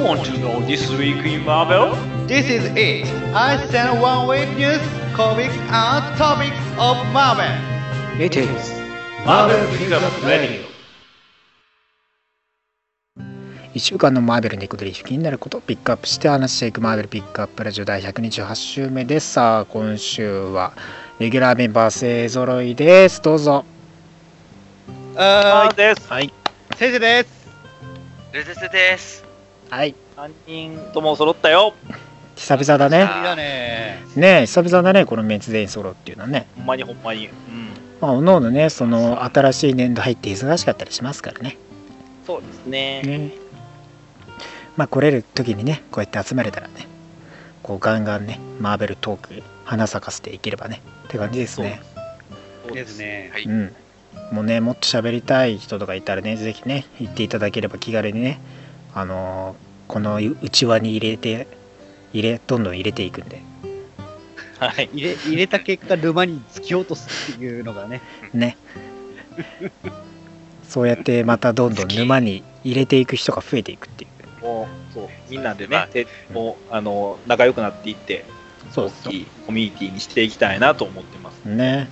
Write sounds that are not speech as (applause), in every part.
want to know this week in Marvel? This is it. I send one week news, comics, and topics of Marvel. It is Marvel Pickup Radio. 1週間のマーベルに行くことで気になることをピックアップして話していくマーベルピックアップラジオ第128週目ですさあ今週はレギュラーメンバー勢揃いですどうぞはです。はいい、先生です。ルズスです。はい3人とも揃ったよ。久々だねだね。久々だねこのメンツ全員揃うっていうのはねほんまにほんまに。うん。まあおのおのねその新しい年度入って忙しかったりしますからねそうですね。ねまあ来れる時にねこうやって集まれたらねこうガンガンねマーベルトーク花咲かせていければねって感じですねそうです。ね。はい。うんもうねもっと喋りたい人とかいたらねぜひね言っていただければ気軽にねあのーこの内輪に入れて入れどんどん入れていくんで。はい。入れ入れた結果沼に突き落とすっていうのがね。ね。そうやってまたどんどん沼に入れていく人が増えていくっていう。もう、そう、みんなでまあもう、あの、仲良くなっていって、そう大きいコミュニティにしていきたいなと思ってます。ね。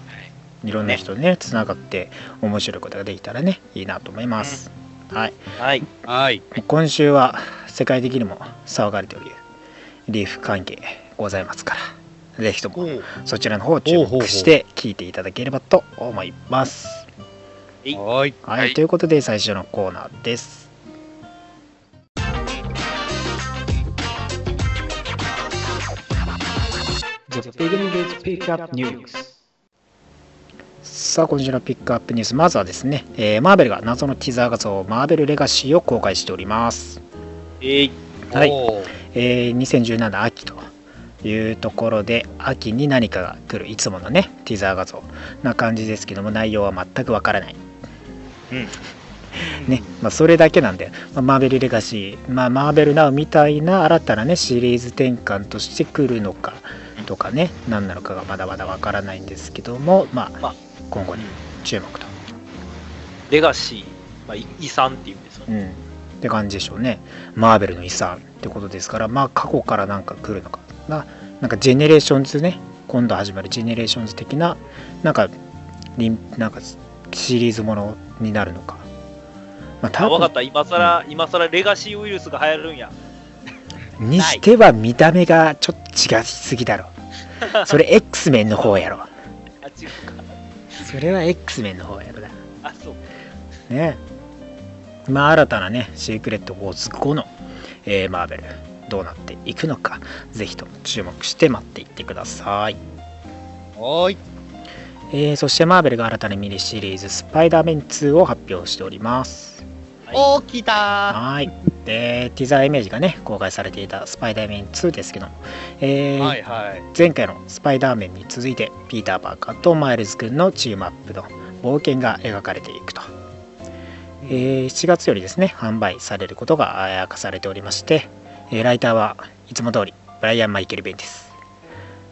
い。ろんな人ねつながって面白いことができたらねいいなと思います、はい。はい。はい。今週は世界的にも騒がれておりリーフ関係ございますからぜひともそちらの方を注目して聞いていただければと思います。い。はい。はい、はい。ということで最初のコーナーです。The beginning is pick up news さあ今週のピックアップニュースまずはですね、えーマーベルが謎のティザー画像マーベルレガシーを公開しております。えい。はい。えー2017秋というところで秋に何かが来るいつものねティザー画像。な感じですけども内容は全くわからない。ねまあ、それだけなんで、まあ、マーベルレガシー、まあ、マーベルナウみたいな新たなねシリーズ転換として来るのかとかね何なのかがまだまだわからないんですけどもまあまあ今後に注目と、レガシー、まあ、い遺産っていうんですよね。うん、って感じでしょうね。マーベルの遺産ってことですからまあ過去からなんか来るのかな。なんかジェネレーションズね。今度始まるジェネレーションズ的ななんかなんかシリーズものになるのか。まああ、わかった。今更、今更レガシーウイルスが流行るんや。にしては見た目がちょっと違いすぎだろ (laughs) それ X メンの方やろ。あ、違うか。それは X メンの方やろだあ、そう。ね。まあ新たなねシークレットウォーズ後の、えーマーベルどうなっていくのかぜひとも注目して待っていってください、はーい。えーそしてマーベルが新たなミニシリーズスパイダーメン2を発表しております。おー、来たはいでティザーイメージがね公開されていたスパイダーメン2ですけども、えーー。はいはい。前回のスパイダーメンに続いてピーター・パーカーとマイルズ君のチームアップの冒険が描かれていくと、えー7月よりですね販売されることが明かされておりまして、えーライターはいつも通りブライアン・マイケル・ベンです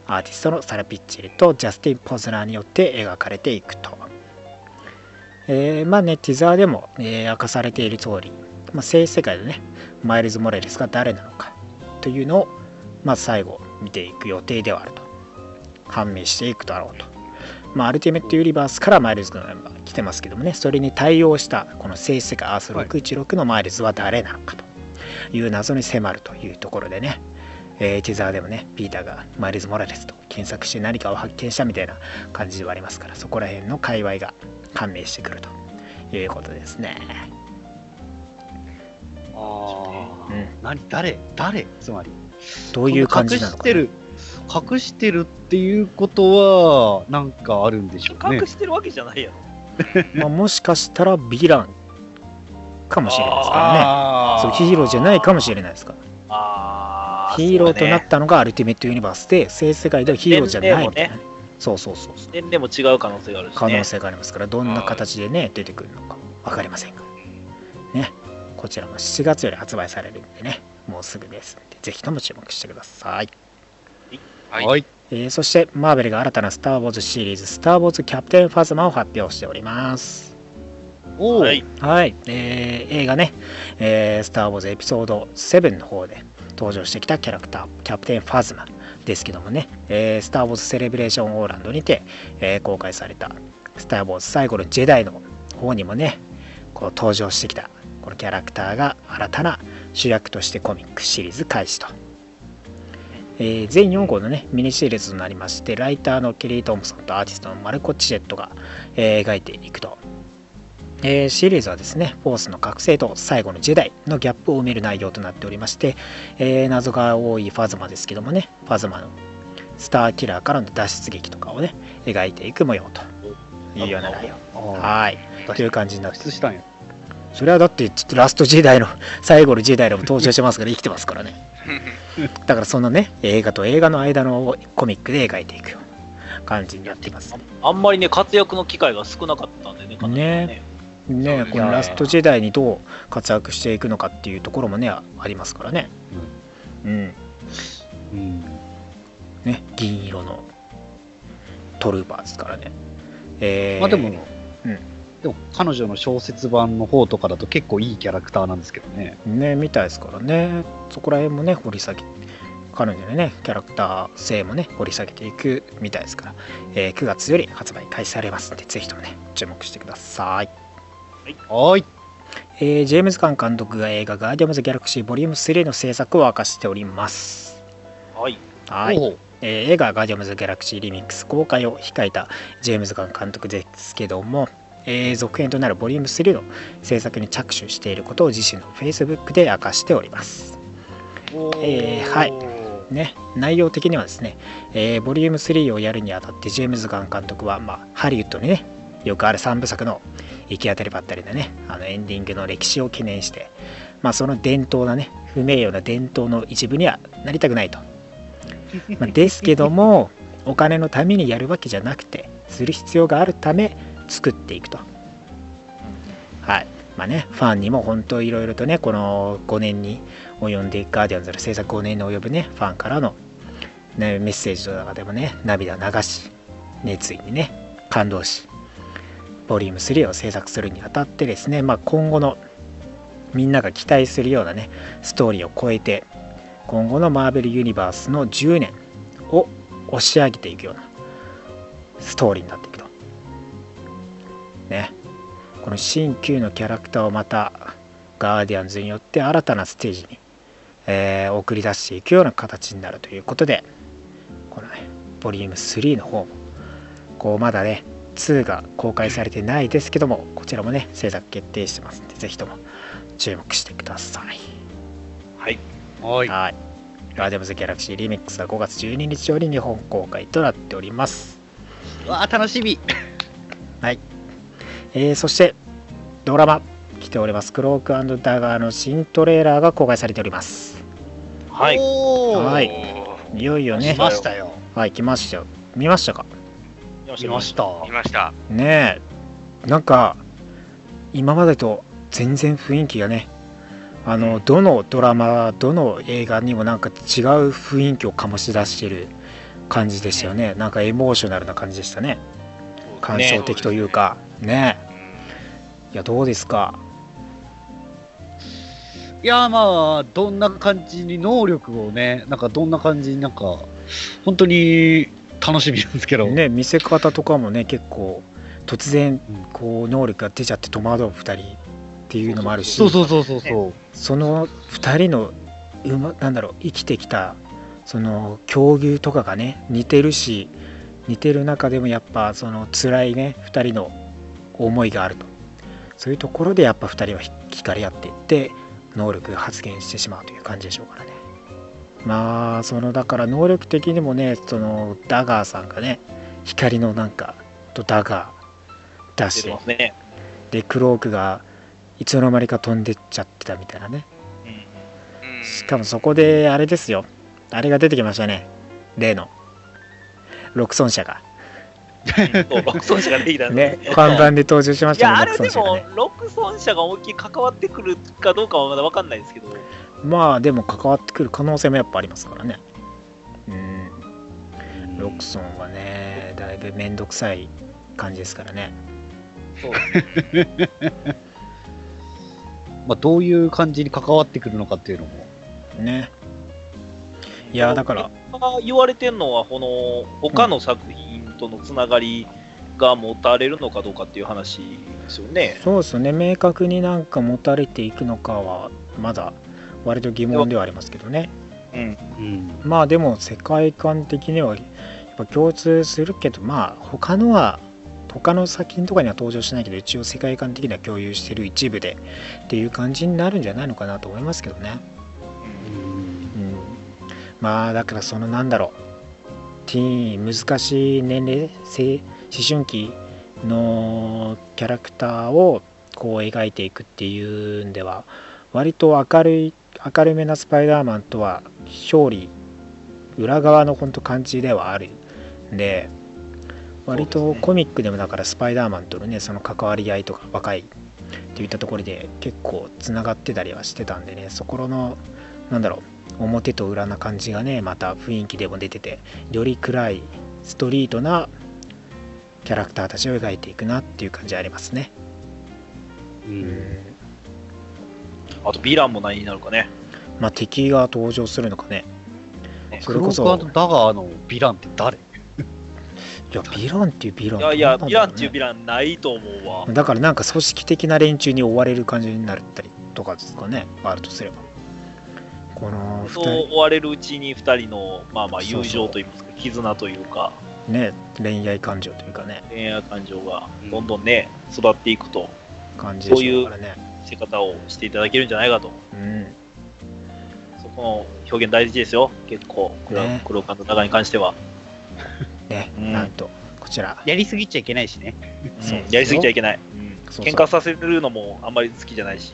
アーティストのサラ・ピッチェルとジャスティン・ポズナーによって描かれていくと、えーまあねティザーでも、えー明かされている通り、まあ、正史世界でねマイルズ・モラレスが誰なのかというのをまず最後見ていく予定ではあると。判明していくだろうと。まあアルティメットユニバースからマイルズのメンバー来てますけどもねそれに対応したこの正史世界アース616のマイルズは誰なのかという謎に迫るというところでね、えーティザーでもねピーターがマイルズ・モラレスと検索して何かを発見したみたいな感じではありますからそこら辺の界隈が判明してくるということですね。あー。うん何誰誰つまり。どういう感じなのかな隠してる。隠してるっていうことは、なんかあるんでしょうね隠。してるわけじゃないやろ。(laughs) まあ、もしかしたらヴィランかもしれないですからねあそうヒーローじゃないかもしれないですからあヒーローとなったのがアルティメットユニバースで性世界ではヒーローじゃないみたいな、ね、そうそうそうそう年齢も違う可能性があるしね。可能性がありますからどんな形でね出てくるのか分かりませんからねこちらも7月より発売されるんでねもうすぐですんでぜひとも注目してください、はい。はい。えーそしてマーベルが新たなスター・ウォーズシリーズスター・ウォーズ・キャプテン・ファズマを発表しておりますおお、はい。はい、えー映画ね、えースター・ウォーズエピソード7の方で登場してきたキャラクター、キャプテン・ファズマですけどもね、えースター・ウォーズ・セレブレーション・オーランドにて、えー公開された、スター・ウォーズ最後のジェダイの方にもね、こう登場してきた、このキャラクターが新たな主役としてコミックシリーズ開始と。えー全4号のね、ミニシリーズとなりまして、ライターのケリー・トムソンとアーティストのマルコ・チジェットが、えー描いていくと。えーシリーズはですね、フォースの覚醒と最後のジェダイのギャップを埋める内容となっておりまして、えー謎が多いファズマですけどもね、ファズマのスターキラーからの脱出劇とかをね、描いていく模様というような内容。あはい。という感じになって脱出したんや。それはだってちょっとラストジェダイの最後のジェダイでも登場してますから生きてますからね。(laughs) だからそのね、映画と映画の間のコミックで描いていく感じになっています。あんまりね、活躍の機会が少なかったんでね、ね。ねこのラスト時代にどう活躍していくのかっていうところもねあありますからねうんうん。ね銀色のトルーパーですからねえー、まあでも、うんでも彼女の小説版の方とかだと結構いいキャラクターなんですけどね。ねみたいですからね。そこら辺もね掘り下げ彼女のねキャラクター性もね掘り下げていくみたいですから、えー9月より発売開始されますんでぜひともね注目してください。はーい。えージェームズ・ガン監督が映画「ガーディアムズ・ギャラクシー Vol.3」の制作を明かしております。はい。はい。えー映画「ガーディアンズ・ギャラクシー・リミックス」公開を控えたジェームズ・ガン監督ですけども、えー続編となる Vol.3 の制作に着手していることを自身の Facebook で明かしております。えーはい。ね、内容的にはですね、えー、Vol.3 をやるにあたってジェームズ・ガン監督は、まあ、ハリウッドにねよくある3部作の行き当たりばったりでねあのエンディングの歴史を懸念して、まあ、その伝統なね不名誉な伝統の一部にはなりたくないと。まあですけどもお金のためにやるわけじゃなくてする必要があるため作っていくと。はい。まあねファンにも本当いろいろとねこの5年に及んでガーディアンズの制作5年に及ぶねファンからの、ね、メッセージとかでもね涙を流し熱意にね感動しボリューム3を制作するにあたってですね、まあ、今後のみんなが期待するようなねストーリーを超えて今後のマーベルユニバースの10年を押し上げていくようなストーリーになっていくと。ねこの新旧のキャラクターをまたガーディアンズによって新たなステージに、えー送り出していくような形になるということでこのねボリューム3の方もこうまだね2が公開されてないですけどもこちらもね制作決定してますんでぜひとも注目してくださいはい。はい。はい。ガーディアンズ・ギャラクシー・リミックスは5月12日より日本公開となっております。うわあ、楽しみ。えーそして、ドラマ、来ております。クロークダガーの新トレーラーが公開されております。はい。はいおいよいよね来、ましたよ。はい、来ましたよ。見ましたか？来ました。ー見ました。ねえ、なんか、今までと全然雰囲気がね、あの、どのドラマ、どの映画にもなんか違う雰囲気を醸し出してる感じでしたよね。なんかエモーショナルな感じでしたね。感想的というか、ねうんいやどうですか？いやーまあ、どんな感じに能力をね、なんかどんな感じになんか、本当に楽しみなんですけど。ね見せ方とかもね結構突然うんこう能力が出ちゃって戸惑う2人っていうのもあるしそうそうそうそうそう。その2人のうまなんだろう生きてきたその境遇とかがね似てるし似てる中でもやっぱその辛いね2人の思いがあると。そういうところでやっぱ2人は惹かれ合っていって能力が発現してしまうという感じでしょうからね。まあそのだから能力的にもねそのダガーさんがね光のなんかとダガー出出してね。でクロークがいつの間にか飛んでっちゃってたみたいなね。うんうんしかもそこであれですよ。あれが出てきましたね。例の。六尊者がロクソン社ができたんねで看板で登場しましいや、たねあれでも六尊者がね、ロクソン社が思いっきり関わってくるかどうかはまだ分かんないですけど、まあでも関わってくる可能性もやっぱありますからね。うん。ロクソンはねだいぶめんどくさい感じですからね。そう。(laughs) まあ、どういう感じに関わってくるのかっていうのも。ね。いやだから。言われてるのは、この他の作品とのつながりが持たれるのかどうかっていう話ですよね。そうですよね明確になんか持たれていくのかはまだ割と疑問ではありますけどねうん。うん。まあでも世界観的にはやっぱ共通するけどまあ他のは他の作品とかには登場しないけど一応世界観的には共有してる一部でっていう感じになるんじゃないのかなと思いますけどね。うん、まあだからそのなんだろうティーン難しい年齢性思春期のキャラクターをこう描いていくっていうんでは割と明るい明るめなスパイダーマンとは表裏裏側の本当感じではあるんで割とコミックでもだからスパイダーマンとのねその関わり合いとか若いっていったところで結構つながってたりはしてたんでねそこのなんだろう表と裏な感じがねまた雰囲気でも出ててより暗いストリートなキャラクターたちを描いていくなっていう感じありますね。う。うんんあと、ヴィランも何になるかね。まあ敵が登場するのかね。ねそれこそクロークダガーのヴィランって誰？いやヴィランっていうヴィランいやいや、ヴィランっっていうヴィランないと思うわ。だからなんか組織的な連中に追われる感じになったりとかですかねあるとすればこの2そう人追われるうちに2人の、まあまあ、そうそう。友情といいますか、絆というか、ね恋愛感情というかね。恋愛感情がどんどんね、育っていくと、感じでしょうからね。見せ方をしていただけるんじゃないかと。うん。そこの表現大事ですよ、結構、黒ね。黒感と長に関しては。(laughs) ね、うん。なんとこちら。やりすぎちゃいけないしね。そううんやりすぎちゃいけない。そうそう。喧嘩させるのもあんまり好きじゃないし。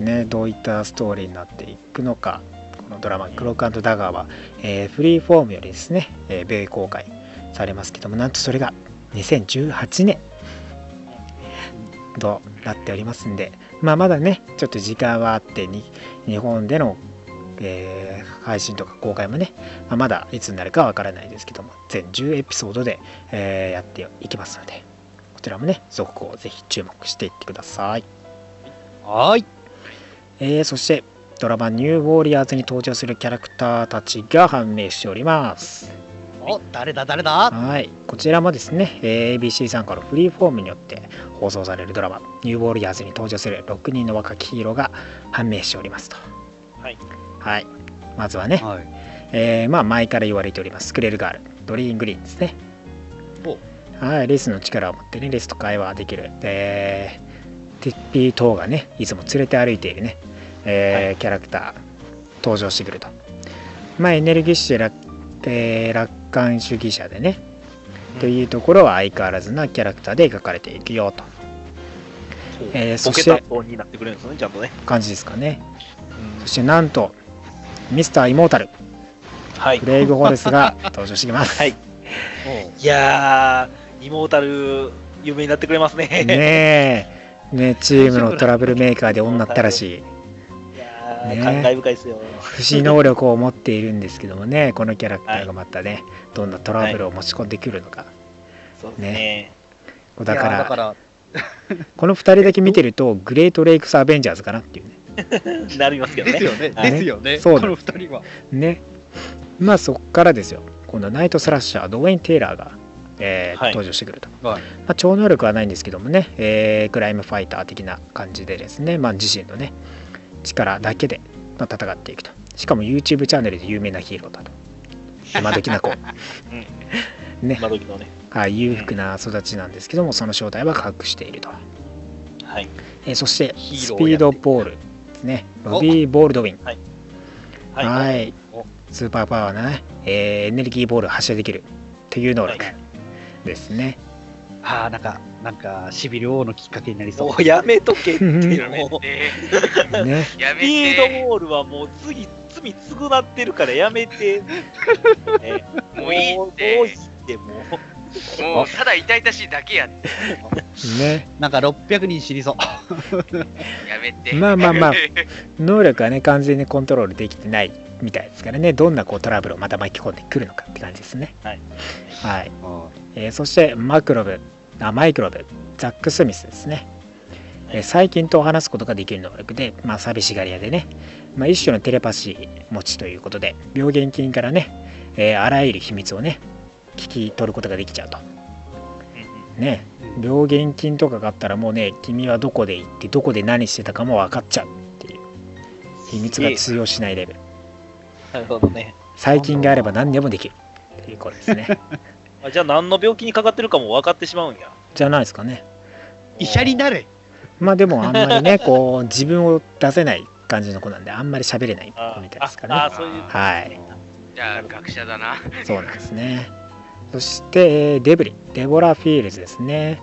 ねどういったストーリーになっていくのかこのドラマ「クロークダガーは」えーフリーフォームよりですね、えー米公開されますけどもなんとそれが2018年となっておりますんでまあまだねちょっと時間はあってに日本での、えー配信とか公開もね、まあまだいつになるかわからないですけども全10エピソードで、えーやっていきますのでこちらもね続行をぜひ注目していってくださいはーい。えーそしてドラマ「ニューウォーリアーズ」に登場するキャラクターたちが判明しております。お、誰だ誰だ？はい、こちらもですね、えー ABC 参加のフリーフォームによって放送されるドラマ「ニューウォーリアーズ」に登場する6人の若きヒーローが判明しておりますと。はい。はい、まずはね、はい。えーまあ前から言われておりますスクイレルガール、ドリーン・グリーンですね。おはい、リスの力を持ってねリスと会話できる、えー、ティピー・トーがねいつも連れて歩いているね、えーキャラクター登場してくると。まあエネルギッシュ楽,、えー楽観主義者でね、というところは相変わらずなキャラクターで描かれていくよとえーそしてタットになってくれるんですね、ちゃんとね。感じですかね。そしてなんとミスター・イモータルはいブ。レイブ・ホーレスが登場してきます。はいいや、イモータル、有名になってくれますね。ねえ、ね、チームのトラブルメーカーで女ったらしい、いやー、ね感慨深いですよ。不死能力を持っているんですけどもね、(laughs) このキャラクターがまたね、どんなトラブルを持ち込んでくるのか。そうですね。だか、いやーだからら、(laughs) この2人だけ見てると、(laughs) グレート・レイクス・アベンジャーズかなっていうね。なりますけどね。ですよね。はいですよね。そうだこの二人は。ね。まあそっからですよ。今度はナイト・スラッシャー、ドウェイン・テイラーが、えーはい。登場してくると。はい。まあ、超能力はないんですけどもね、えークライムファイター的な感じでですね、まあ、自身のね力だけで、まあ、戦っていくと。しかも YouTube チャンネルで有名なヒーローだと。(laughs) 今時な子ね。今時のね。はい裕福な育ちなんですけどもその正体は隠していると、はい。えーそしてスピードボールですね。ロビー・ボールドウィン。はい。はい。お。スーパーパワーなね、えーエネルギーボールを発射できるっていう能力。はいですね、ああ、なんか、なんか、しびれ王のきっかけになりそう。もうやめとけって、もう。(laughs) て。ねやスピーめて。ドボールはもう次、罪償ってるからやめて。ねもういいっもうてもういいって、もう。もうただ痛々しいだけやって。ねなんか600人死にそう。やめて。まあまあまあ (laughs) 能力はね完全にコントロールできてないみたいですからね。どんなこうトラブルをまた巻き込んでくるのかって感じですね。はい、はい。えーそしてマクロブ。あマイクロブ。ザック・スミスですね、えー細菌と話すことができる能力で、まあ、寂しがり屋でね、まあ、一種のテレパシー持ちということで病原菌からね、えーあらゆる秘密をね聞き取ることができちゃうと。ね。病原菌とかがあったらもうね君はどこで行ってどこで何してたかも分かっちゃうっていう。秘密が通用しないレベルなるほどね。細菌があれば何でもできる。ということですね。(laughs) あじゃあ何の病気にかかってるかも分かってしまうんや。じゃないですかね。医者になれ。まあでもあんまりね (laughs) こう自分を出せない感じの子なんであんまり喋れない子あみたいですかね。ああ、そういう。はい。じゃあ学者だな。そうなんですね。そしてえーデブリ。デボラ・フィールズですね、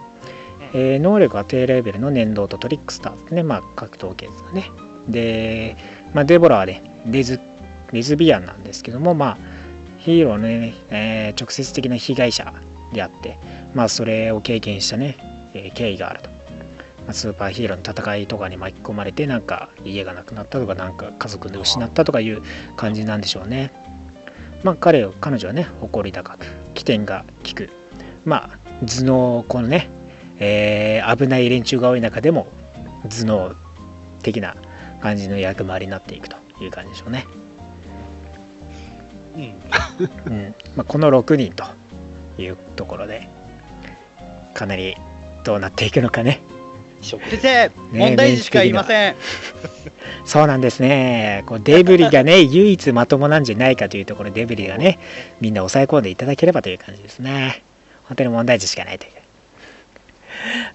えー能力は低レベルの念動とトリックスターですね。まあ格闘系ですかね。で、まあ、デボラはねレズレズビアンなんですけどもまあヒーローのね、えー直接的な被害者であってまあそれを経験したね、えー経緯があると、まあ、スーパーヒーローの戦いとかに巻き込まれてなんか家がなくなったとかなんか家族で失ったとかいう感じなんでしょうね。まあ彼を彼女はね誇り高く起点が利く。まあ頭脳このね、えー危ない連中が多い中でも頭脳的な感じの役回りになっていくという感じでしょうね、うん。(laughs) うん。まあ、この6人というところでかなりどうなっていくのかね。先生問題児しか言いません。(laughs) そうなんですね。こうデブリがね (laughs) 唯一まともなんじゃないかというところでデブリがねみんな抑え込んでいただければという感じですね。本当に問題児しかないという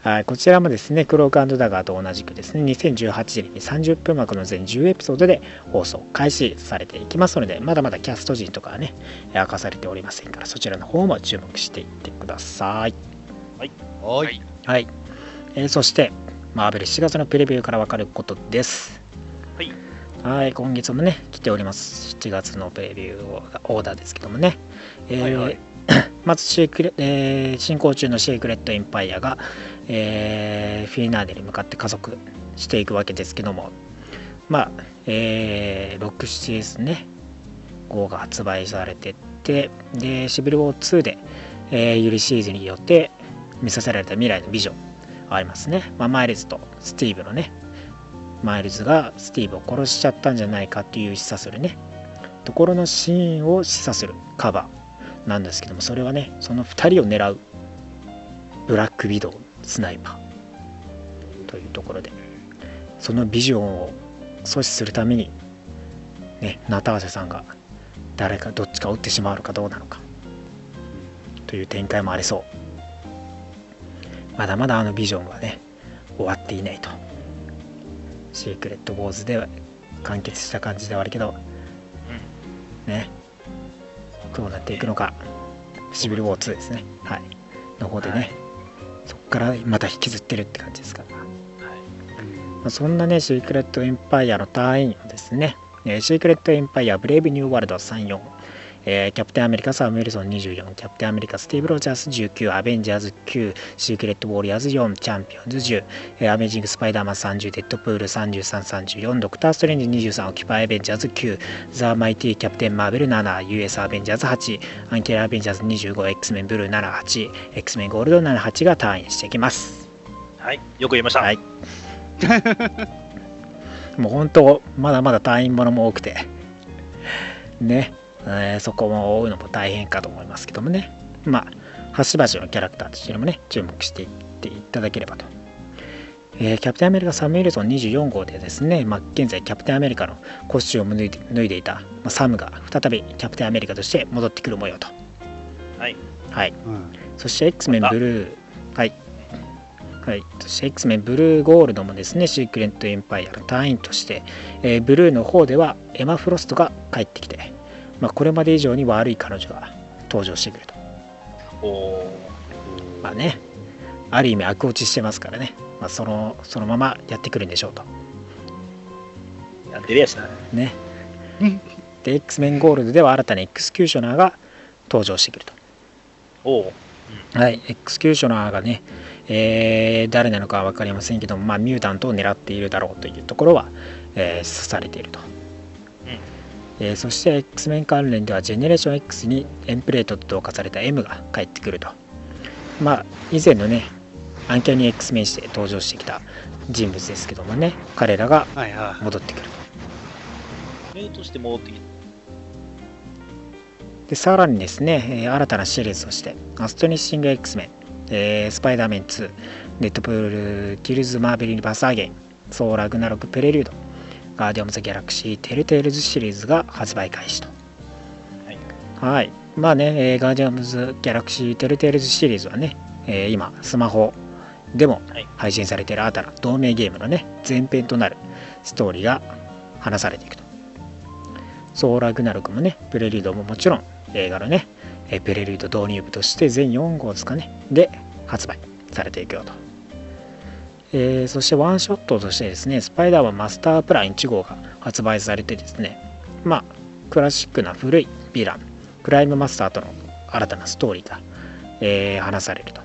はい、こちらもですね、クロークダガーと同じくですね、2018年に30分枠の全10エピソードで放送開始されていきますので、まだまだキャスト陣とかはね、明かされておりませんから、そちらの方も注目していってください。おはいいはい。えーそして、マーベル7月のプレビューからわかることです。はい。はい、今月もね、来ております。7月のプレビューオーダーですけどもね。えーはいはい (coughs) まずシークレ、えー進行中のシークレット・エンパイアが、えーフィナーレに向かって加速していくわけですけども、まあ、えー、6、7ですね、号が発売されてって、で、シビルウォー2で、えーユリシーズによって見させられた未来のビジョンありますね。まあ、マイルズとスティーブのね、マイルズがスティーブを殺しちゃったんじゃないかっていう示唆するね、ところのシーンを示唆するカバーなんですけども、それはね、その2人を狙うブラックビドウスナイパーというところで、そのビジョンを阻止するために、ね、ナターシャさんが誰かどっちか撃ってしまうのかどうなのかという展開もありそう。まだまだあのビジョンはね終わっていないと。シークレット・ウォーズでは完結した感じではあるけど、ね。どうなっていくのか。シビル・ウォー2ですね。はい。の方でね、はい。そこからまた引きずってるって感じですか。らはい。まあそんなね、シークレット・エンパイアのタイインをですね、えーシークレット・エンパイア、ブレイブ・ニュー・ワールド34、えーキャプテンアメリカ、サム・ウィルソン24、キャプテンアメリカ、スティーブ・ロジャース19、アベンジャーズ9、シークレット・ウォリアーズ4、チャンピオンズ10、えーアメージング・スパイダーマン30、デッドプール33、34、ドクター・ストレンジ23、オキパイ・アベンジャーズ9、ザ・マイティ・キャプテン・マーベル7、US アベンジャーズ8、アンキラ・アベンジャーズ25、X メン・ブルー78、X メン・ゴールド78が退院していきます。はい。よく言いました。はい。もう本当、まだまだ隊員ものも多くて、ね、えーそこも追うのも大変かと思いますけどもね、まあ、端々のキャラクターとしてもね、注目していっていただければと。えーキャプテンアメリカサム・ウィルソン24号でですね、まあ、現在キャプテンアメリカのコスチュームを脱いで脱いでいた、まあ、サムが再びキャプテンアメリカとして戻ってくる模様と。はい。はい。うんそして X メンブルー、はい。はい。そして X メンブルーゴールドもですね、シークレットエンパイアの隊員として、えーブルーの方ではエマ・フロストが帰ってきて、まあ、これまで以上に悪い彼女が登場してくると。おーまあね、ある意味悪落ちしてますからね、まあ、そのそのままやってくるんでしょうと。やってるやしな。ねうん。で、X メンゴールドでは新たにエクスキューショナーが登場してくると。おうはい、エクスキューショナーがね、えー誰なのかは分かりませんけども、まあ、ミュータントを狙っているだろうというところは、えー指されていると。えーそして X メン関連ではジェネレーション X にエンプレートと同化された M が帰ってくると。まあ以前のねアンキャニ X メンして登場してきた人物ですけどもね彼らがはいはい。戻ってくるメイとして戻ってきでさらにですね、えー新たなシリーズとしてアストニッシング X メン、えースパイダーメン2デッドプールキルズ・マーベルユニバース・アゲインソーラグナロク・プレリュードガーディアンズ・ギャラクシー・テルテールズシリーズが発売開始と。はい。はい。まあね、えーガーディアンズ・ギャラクシー・テルテールズシリーズはね、えー今スマホでもはい。配信されている新たな同名ゲームのね前編となるストーリーが話されていくと。ソーラグナロクもねプレリュードももちろん映画のねえープレリュード導入部として全4号ですかねで発売されていくよと、えーそしてワンショットとしてですねスパイダーマンマスタープラン1号が発売されてですねまあクラシックな古いヴィランクライムマスターとの新たなストーリーが、えー話されると。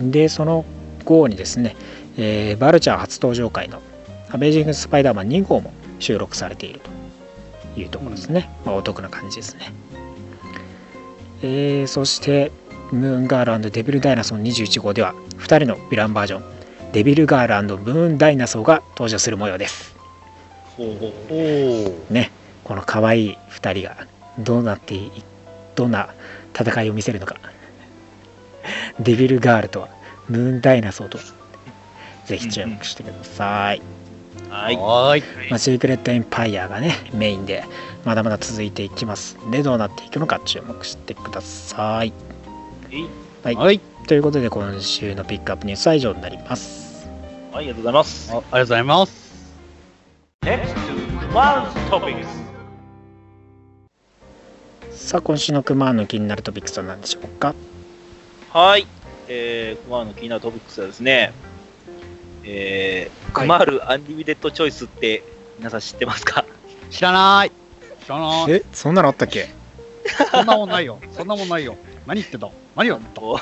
でその後にですね、えーバルチャー初登場回のアベージング・スパイダーマン2号も収録されていると。いうところですね、まあ、お得な感じですね。えーそしてムーンガールデビルダイナソー21号では2人のヴィランバージョン。デビルガールムーンダイナソーが登場する模様です。ね。この可愛い2人がどうなっていどんな戦いを見せるのか。デビルガールとはムーンダイナソーとはぜひ注目してください、はい。はーい。まあ、シークレットエンパイアがねメインでまだまだ続いていきますんでどうなっていくのか注目してくださいはいはい。ということで今週のピックアップニュースは以上になりますはい、ありがとうございますあ。ありがとうございます。Next Topics。さあ今週のクマの気になるトピックスは何でしょうか？はい。えー、クマールの気になるトピックスはですね、えー、クマールアンリミテッドチョイスって皆さん知ってますか？知らない。知らない。えそんなのあったっけ？そんなもんないよ。そんなもんないよ。何言ってた何を言ったご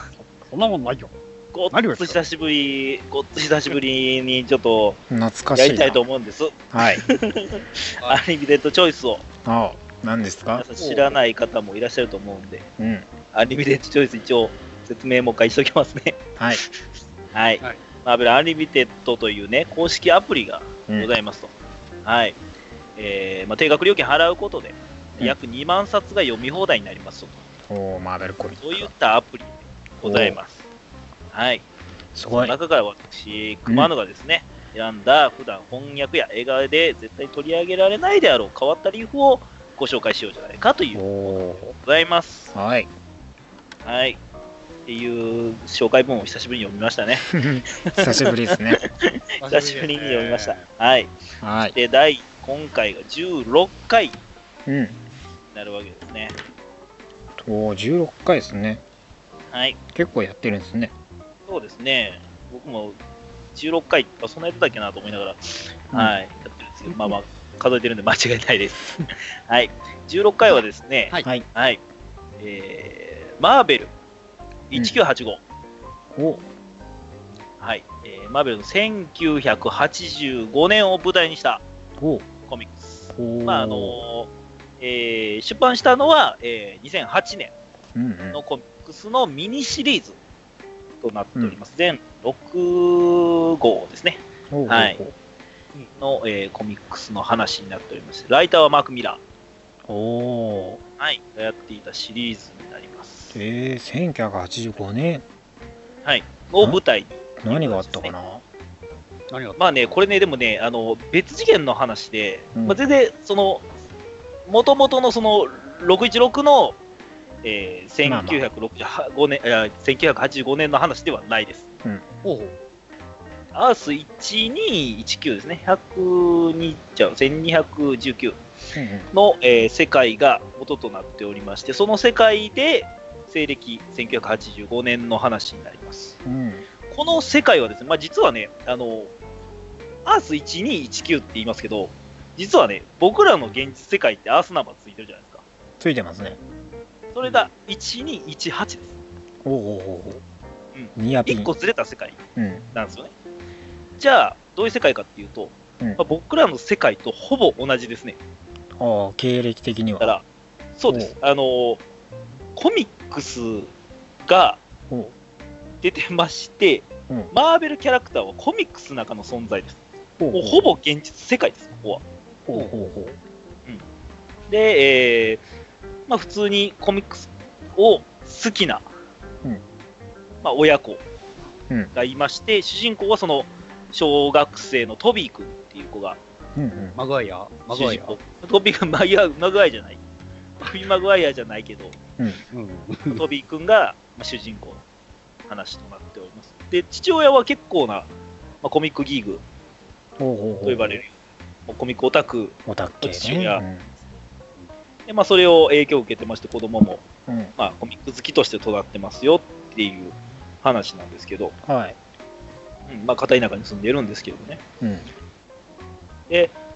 そんなもんないよ。ごっつ久しぶり、ごっつ久しぶりにちょっと懐かしいなやりたいと思うんです。はい (laughs) アンリミテッドチョイスをあ何ですか？知らない方もいらっしゃると思うんで、うんアンリミテッドチョイス一応説明もう一回しておきますね。はい、(laughs) はい。はいマーベルアンリミテッドというね、公式アプリがうんございますと。はい。えーまあ、定額料金払うことで、うん約2万冊が読み放題になりますと。おーマーベルコミックそういったアプリでございます。はい。そすごいの中から私、熊野がですね、選んだ普段翻訳や映画で絶対取り上げられないであろう変わったリーフをご紹介しようじゃないかというございます。ーはいはい。っていう紹介文を久しぶりに読みましたね。(laughs) 久しぶりですね (laughs) 久しぶりに読みました。はい。はいで、第、今回が16回にうんなるわけですね。おー16回ですねはい。結構やってるんですねそうですね。僕も16回、あそんなやってたっけなと思いながら、うんはい、やってるんですけど、まあまあ、数えてるんで間違いないです。(laughs) はい。16回はですね、はいはいはい。えー、マーベル1985。おはい。えー、マーベルの1985年を舞台にしたおコミックス。おまあ、あのーえー出版したのは、えー、2008年うんうん。のコミックスのミニシリーズとなっております。全6号ですね。おーはい。の、えーコミックスの話になっておりまして、ライターはマーク・ミラおおー、はい、がやっていたシリーズになります。えー、1985年。はい、を舞台に。何があったかな？何がまあね、これね、でもね、あの別次元の話で、うん。まあ、全然、その、もともとのその616の、えー、まあまあ1965年、いや1985年の話ではないです。ほうほう。アース1219ですね、102じゃあ1219うんうんの、えー世界が元となっておりまして、その世界で西暦1985年の話になります。うんこの世界はですね、まあ、実はね、あの、アース1219って言いますけど、実はね、僕らの現実世界ってアースナンバーついてるじゃないですか。ついてますねそれが1218です。おおおおうニアピン1個ずれた世界うんなんですよね。じゃあ、どういう世界かっていうと、うんまあ、僕らの世界とほぼ同じですね。ああ経歴的にはだから、そうです。あの、コミックスが、おう出てまして、うんマーベルキャラクターはコミックスの中の存在です。ほうもうほぼ現実世界です、ここは。ほうほうほで、えーまあ、普通にコミックスを好きな、うんまあ、親子うんがいまして、主人公はその小学生のトビー君っていう子がう。うんうん。マグワイア？マグワイア？主人公。トビー君、マイアマグワイアじゃない。トビー・マグワイアじゃないけど、うん。トビー君が、まあ、主人公の話となっております。で、父親は結構な、まあ、コミックギーグ。と呼ばれる、コミックオタクオタク系父親ね。で、まあ、それを影響を受けてまして、子供も、うん。うんまあ、コミック好きとして育ってますよっていう話なんですけど、はい。うんまあ、片田舎に住んでるんですけどね。うん。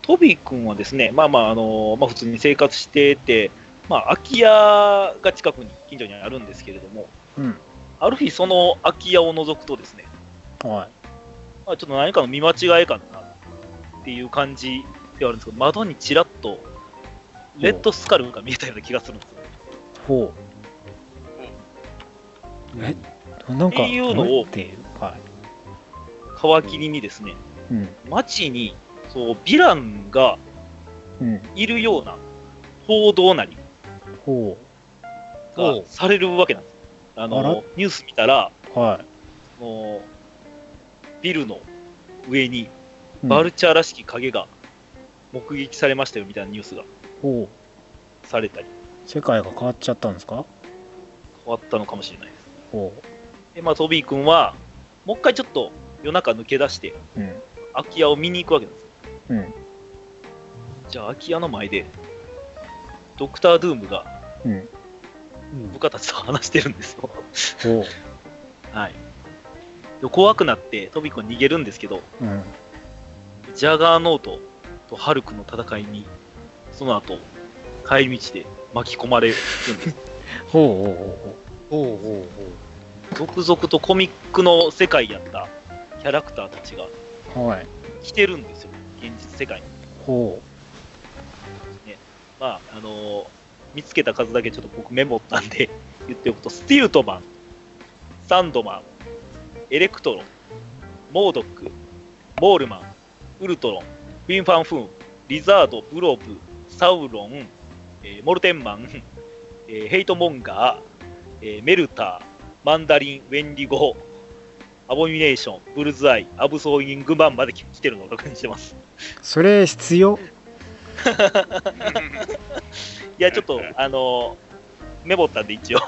トビー君はですね、まあまあ、あのまあ、普通に生活してて、まあ、空き家が近くに、近所にあるんですけれども、うん。ある日、その空き家を覗くとですね、はまあ、ちょっと何かの見間違いかなっていう感じではあるんですけど、窓にちらっと、レッドスカルが見えたような気がするんですよ。い。ほえう。なんか、っていうのをっていう。は皮切りにですね、い。うん。街に、そう、ヴィランがうん。いるような報道なりほがされるわけなんです。あの、ニュース見たら、う。はそのビルの上にい。バルチャーらしき影が目撃されましたよみたいなニュースがほう。されたり、世界が変わっちゃったんですか？変わったのかもしれないです。ほで、まあ、トビー君は、もう一回ちょっと夜中抜け出して、う。うん。空き家を見に行くわけなんです。うん。じゃあ、空き家の前で、ドクター・ドゥームがうん。部下たちと話してるんですよ。ほ (laughs) はい。で怖くなって、トビー君は逃げるんですけど、う。うん。ジャガーノートとハルクの戦いに、その後、帰り道で巻き込まれるんです。(laughs) ほうほうほほうほうほ続々とコミックの世界やったキャラクターたちがうほう。はい。来てるんですよ、現実世界に。ほまあ、あのー見つけた数だけちょっと僕メモったんで (laughs) 言っておくと、スティルトマン、サンドマン、エレクトロン、モードック、モールマン、ウルトロン、フィンファンフーン、リザード、ブロブ、サウロン、えーモルテンマン、(laughs) えーヘイトモンガー、えーメルター、マンダリン、ウェンディゴ、アボミネーション、ブルズアイ、アブソーイングマンまで来てるのを確認してます。う。それ必要？(laughs) いや、ちょっと、あのーメモったんで一応。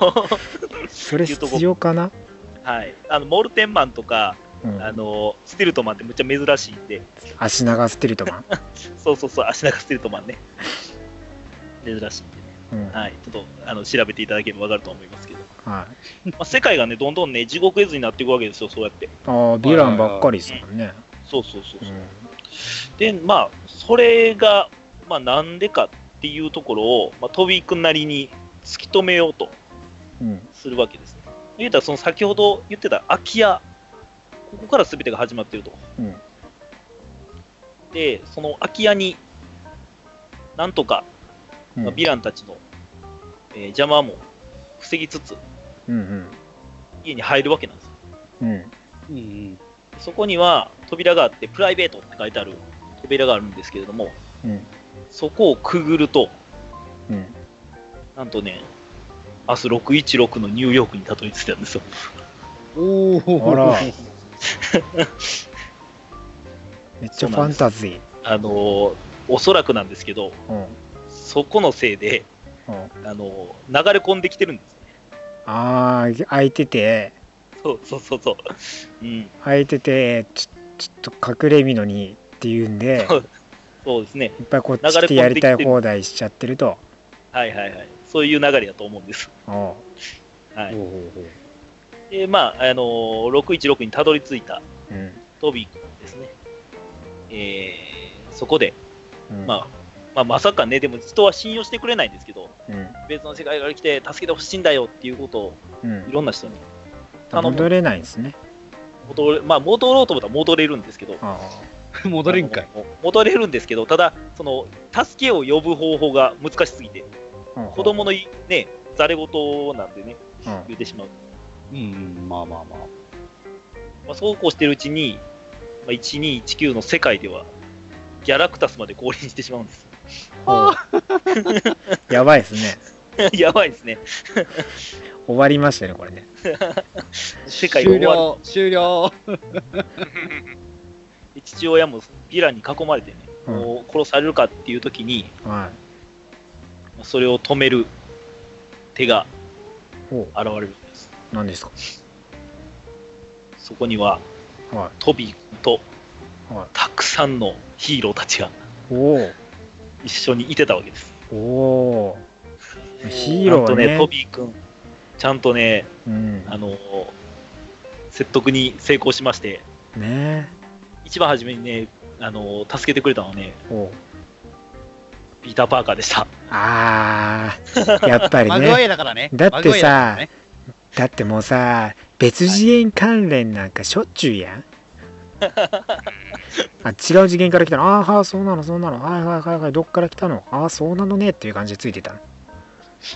それ必要かな？(laughs) はい。あの、モルテンマンとか、うん。あの、スティルトマンってむっちゃ珍しいんで、足長ステルトマン？(laughs) そうそうそう、足長スティルトマンね。珍しいんでね。うん。はい。ちょっと、あの、調べていただければわかると思いますけど。はい。まあ、世界がね、どんどんね、地獄絵図になっていくわけですよ、そうやって。ああ、ヴィランばっかりですもんね。そうそうそうそう。うん。で、まあ、それが、まあ、なんでかっていうところを、まあ、トビー君なりに突き止めようとうん。するわけですね。言うたら、その先ほど言ってた空き家、ここから全てが始まっていると。うん。で、その空き家に、なんとか、うんまあ、ヴィランたちの、えー邪魔も防ぎつつ、うん家に入るわけなんですよ。うん。うん。う。うんそこには扉があって、プライベートって書いてある扉があるんですけれども、うん。そこをくぐると、うん。なんとね、明日616のニューヨークにたどり着いたんですよ。おおあら (laughs) (laughs) めっちゃファンタジー。あのーおそらくなんですけど、うん。そこのせいで、うん。あのー流れ込んできてるんですよね。ああ、空いてて、そうそうそうそう。うん。空いてて、ちょちょっと隠れみのにっていうんで、そうそうですね。いっぱいこっちでやりたい放題しちゃってると。はいはいはい。そういう流れだと思うんです。うん。はい。おで、まあ、あのー616にたどり着いたうん。トビー君ですね。えー、そこで、うん。まあ、まあ、まさかね、でも人は信用してくれないんですけど、うん。別の世界から来て助けてほしいんだよっていうことをうんい。ろんな人に頼む戻れないんですね。戻れ、まあ、戻ろうと思ったら戻れるんですけど、あ (laughs) 戻れんかい。戻れるんですけど、ただ、その、助けを呼ぶ方法が難しすぎて、あ。子供のいね、ざれ言なんでね、うん。言ってしまう。うん、まあまあまあ。まあ、そうこうしてるうちに、まあ、1219の世界では、ギャラクタスまで降臨してしまうんです。(laughs) やばいですね (laughs) やばいですね。終わりましたねこれね (laughs) 世界が終終わる。了、終了。で父親もヴィランに囲まれてね、うんもう殺されるかっていう時に、はまあそれを止める手が現れるんです。う何ですか？そこにははトビー君といはい。たくさんのヒーローたちが一緒にいてたわけです。おお。ヒーローとね、トビー君、ちゃんとね、うん。あの説得に成功しまして、ね。一番初めにね、あの助けてくれたのはね、ピーター・パーカーでした。あー。やっぱりマグワイね (laughs) アだからね。だってさだってもうさ別次元関連なんかしょっちゅうやん。あ違う次元から来たの。ああはいそうなのそうなの。はいはいはいはいどっから来たの。ああそうなのねっていう感じでついてたの。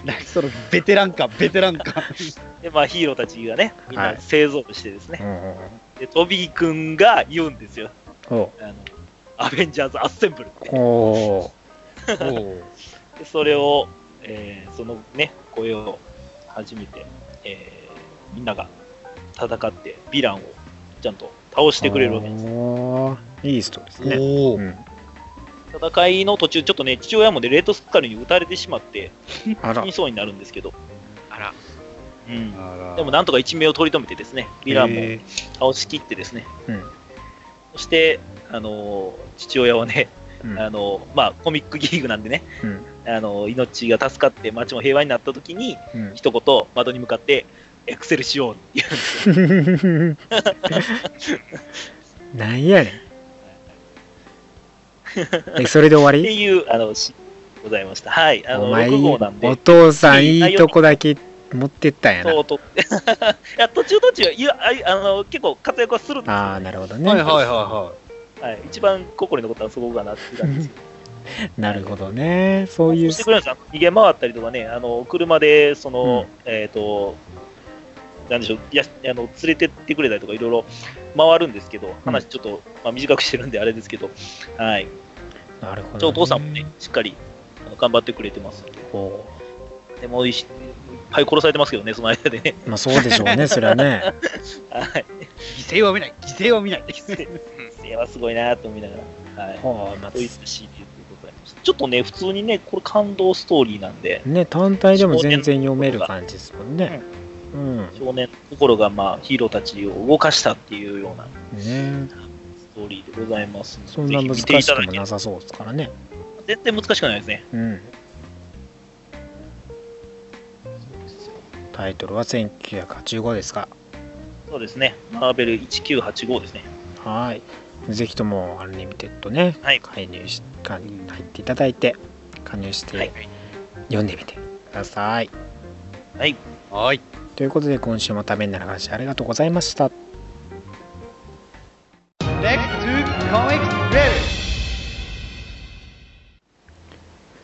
何そのベテラン感、ベテラン感。で、まあ、ヒーローたちがね、みんはない。勢ぞろいしてですね、おうでトビー君が言うんですよ。あのアベンジャーズ・アッセンブルって。お (laughs) でそれを、えーそのね、声を初めて、えーみんなが戦って、ヴィランをちゃんと倒してくれるわけです。いい人ですね。うん。戦いの途中、ちょっとね、父親もね、レートスカルに撃たれてしまって、あら。死にそうになるんですけど、あら、うん、でもなんとか一命を取り留めてですね、ヴィランもへ倒しきってですね、うん。そして、あのー父親はね、ーうん。あのーまあ、コミックギーグなんでね、うんあのー命が助かって街も平和になった時に、うん一言窓に向かって、エクセルしようって言うんですよ。(laughs) なんやねんえそれで終わってりいう、あの、しございました。はい。あの、お前6号なんでお、父さんいいとこだけ持ってったんやなそうとって。(laughs) いや、途中途中、いや、あの、結構活躍はするんですよ、ああなるほどね、はいはいはいははい。一番心に残ったのはそこかなって感じです。(laughs) なるほどねそういうしてくれるんですよ。逃げ回ったりとかね、あの、車で、その、えっ、と、なんでしょう、いや、あの、連れてってくれたりとか、いろいろ回るんですけど、話ちょっと、まあ、短くしてるんであれですけど、はい。なるほど、ね、お父さんもね、しっかり、あの頑張ってくれてます。こでも、いっぱい殺されてますけどね、その間でね。うまあそうでしょうね (laughs) それはねはい。い。犠牲は見ない、犠牲は見ない。(laughs) 犠牲はすごいなと思いながら、はい。はあまあそういういます。ちょっとね、普通にね、これ感動ストーリーなんで、ね単体でも全然読める感じですもんね。うん。少年の心が、まあ、ヒーローたちを動かしたっていうようなね。ストーリーでございますそんな難したくもなさそうですからね。全然難しくないですね。うん。タイトルは1985ですか。そうですね。マーベル1985ですね。はいぜひともアンリミテッドねはい。介入し加入入っていただいて加入してはい。読んでみてください、はい。はい。ということで今週もためになる話ありがとうございました.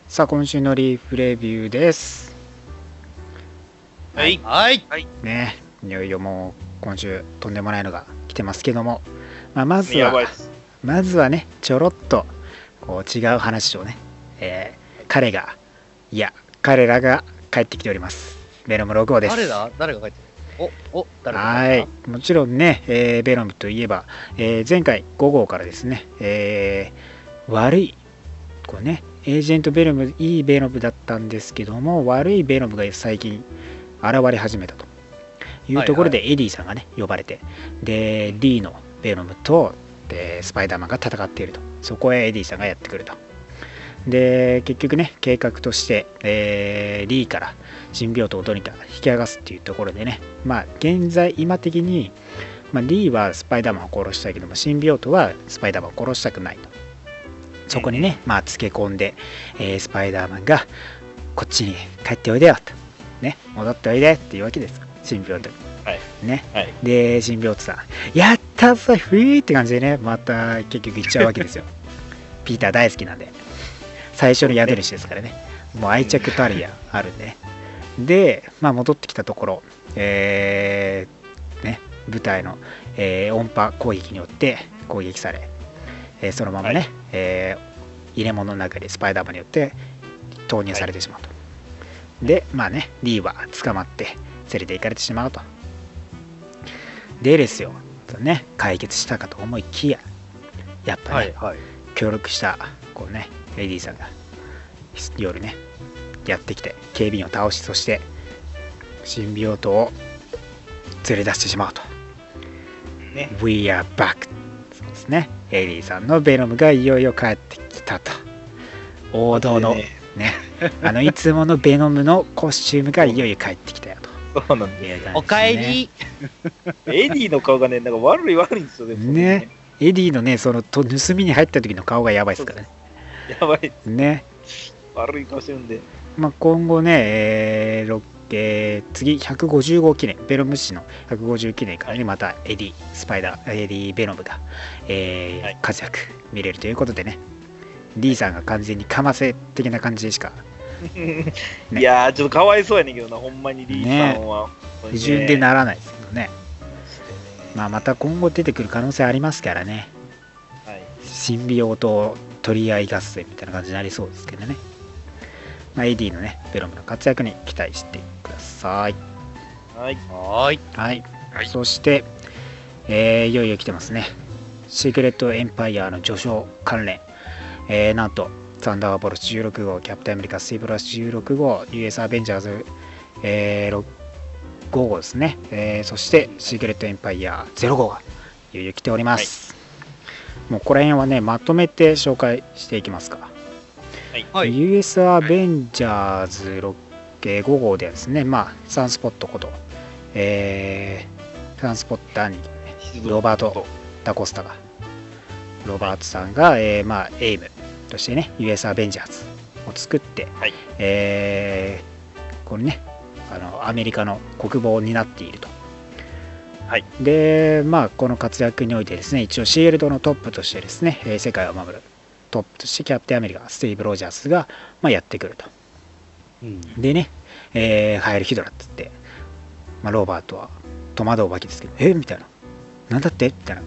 さあ今週のリーフレビューですはい。はい。ねいよいよもう今週とんでもないのが来てますけども、まあ、まずは。まずはねちょろっとこう違う話をね、えー彼がいや彼らが帰ってきております。ベノム6号です。誰だ誰が書いてるお、お、誰がは書い。もちろんね、えーベノムといえば、えー前回5号からですね、えー悪いこうねエージェントベノムいいベノムだったんですけども悪いベノムが最近現れ始めたというところでエディさんがね呼ばれてでリーのベノムとでスパイダーマンが戦っていると。そこへエディさんがやってくると。で結局ね計画として、えーリーからシンビオートをどうにか引き剥がすっていうところでね。まあ現在今的に、まあ、リーはスパイダーマンを殺したいけどもシンビオートはスパイダーマンを殺したくないと。そこにね、まあつけ込んで、えースパイダーマンがこっちに帰っておいでよと。ね戻っておいでっていうわけです。新病棟に。はい。ね。はい。で新病棟さん。やったぞふーって感じでねまた結局行っちゃうわけですよ。(laughs) ピーター大好きなんで。最初の宿主ですからね。もう愛着たるやあるんでね。で、まあ、戻ってきたところえーね舞台のえー音波攻撃によって攻撃され、えーそのままね、はい。えー入れ物の中でスパイダーマンによって投入されてしまうと、でまあねリーは捕まって連れて行かれてしまうと。でですよね解決したかと思いきややっぱね、はいはい。協力したこうねエディさんが夜ねやってきて警備員を倒しそしてシンビオートを連れ出してしまうと。ね。We are back そうですね。エディさんのベノムがいよいよ帰ってきたと。王道のね。ね。あのいつものベノムのコスチュームがいよいよ帰ってきたよ。とそうなんですねおかえり。エディの顔がね、なんか悪い悪いんですよね。ねエディのねそのと盗みに入った時の顔がやばいですからねやばい。ね悪い顔してるんで。まあ、今後ね、えーろえー次150号記念ベノム誌の150記念からねまたエディスパイダーエディベノムが、えーはい活躍見れるということでね D さんが完全にかませ的な感じでしかね (laughs) いやー、ちょっとかわいそうやねんけどな、ほんまにリーさんは。不純でなならないですけどね、まあ、また今後出てくる可能性ありますからねはい。シンビオート取り合い合戦みたいな感じになりそうですけどね、まあ、エディのねベロムの活躍に期待してくださいはい。はーい。はい、はいそして、えーいよいよ来てますね。シークレットエンパイアの序章関連、えーなんと、サンダーボルト16号、キャプテンアメリカスティーブラス16号、US アベンジャーズ、えー6 5号ですね、えーそしてシークレットエンパイア0号がいよいよ来ております。もうここら辺はね、まとめて紹介していきますか。はい。US アベンジャーズ6えー5号ではですね、まあ、サンスポットこと、えーサンスポット兄貴のね、ロバート・ダコスタが、ロバートさんが、えーまあ、エイムとしてね、US アベンジャーズを作って、はいえーこれねあの、アメリカの国防を担っていると。はいで、まあ、この活躍においてですね、一応、シールドのトップとしてですね、えー世界を守るトップとしてキャプテンアメリカ、スティーブ・ロジャースが、まあ、やってくると。うん。でね、えー、ハエルヒドラっつって、まあ、ロバートは戸惑うわけですけど、えみたいな。なんだって？みたいな。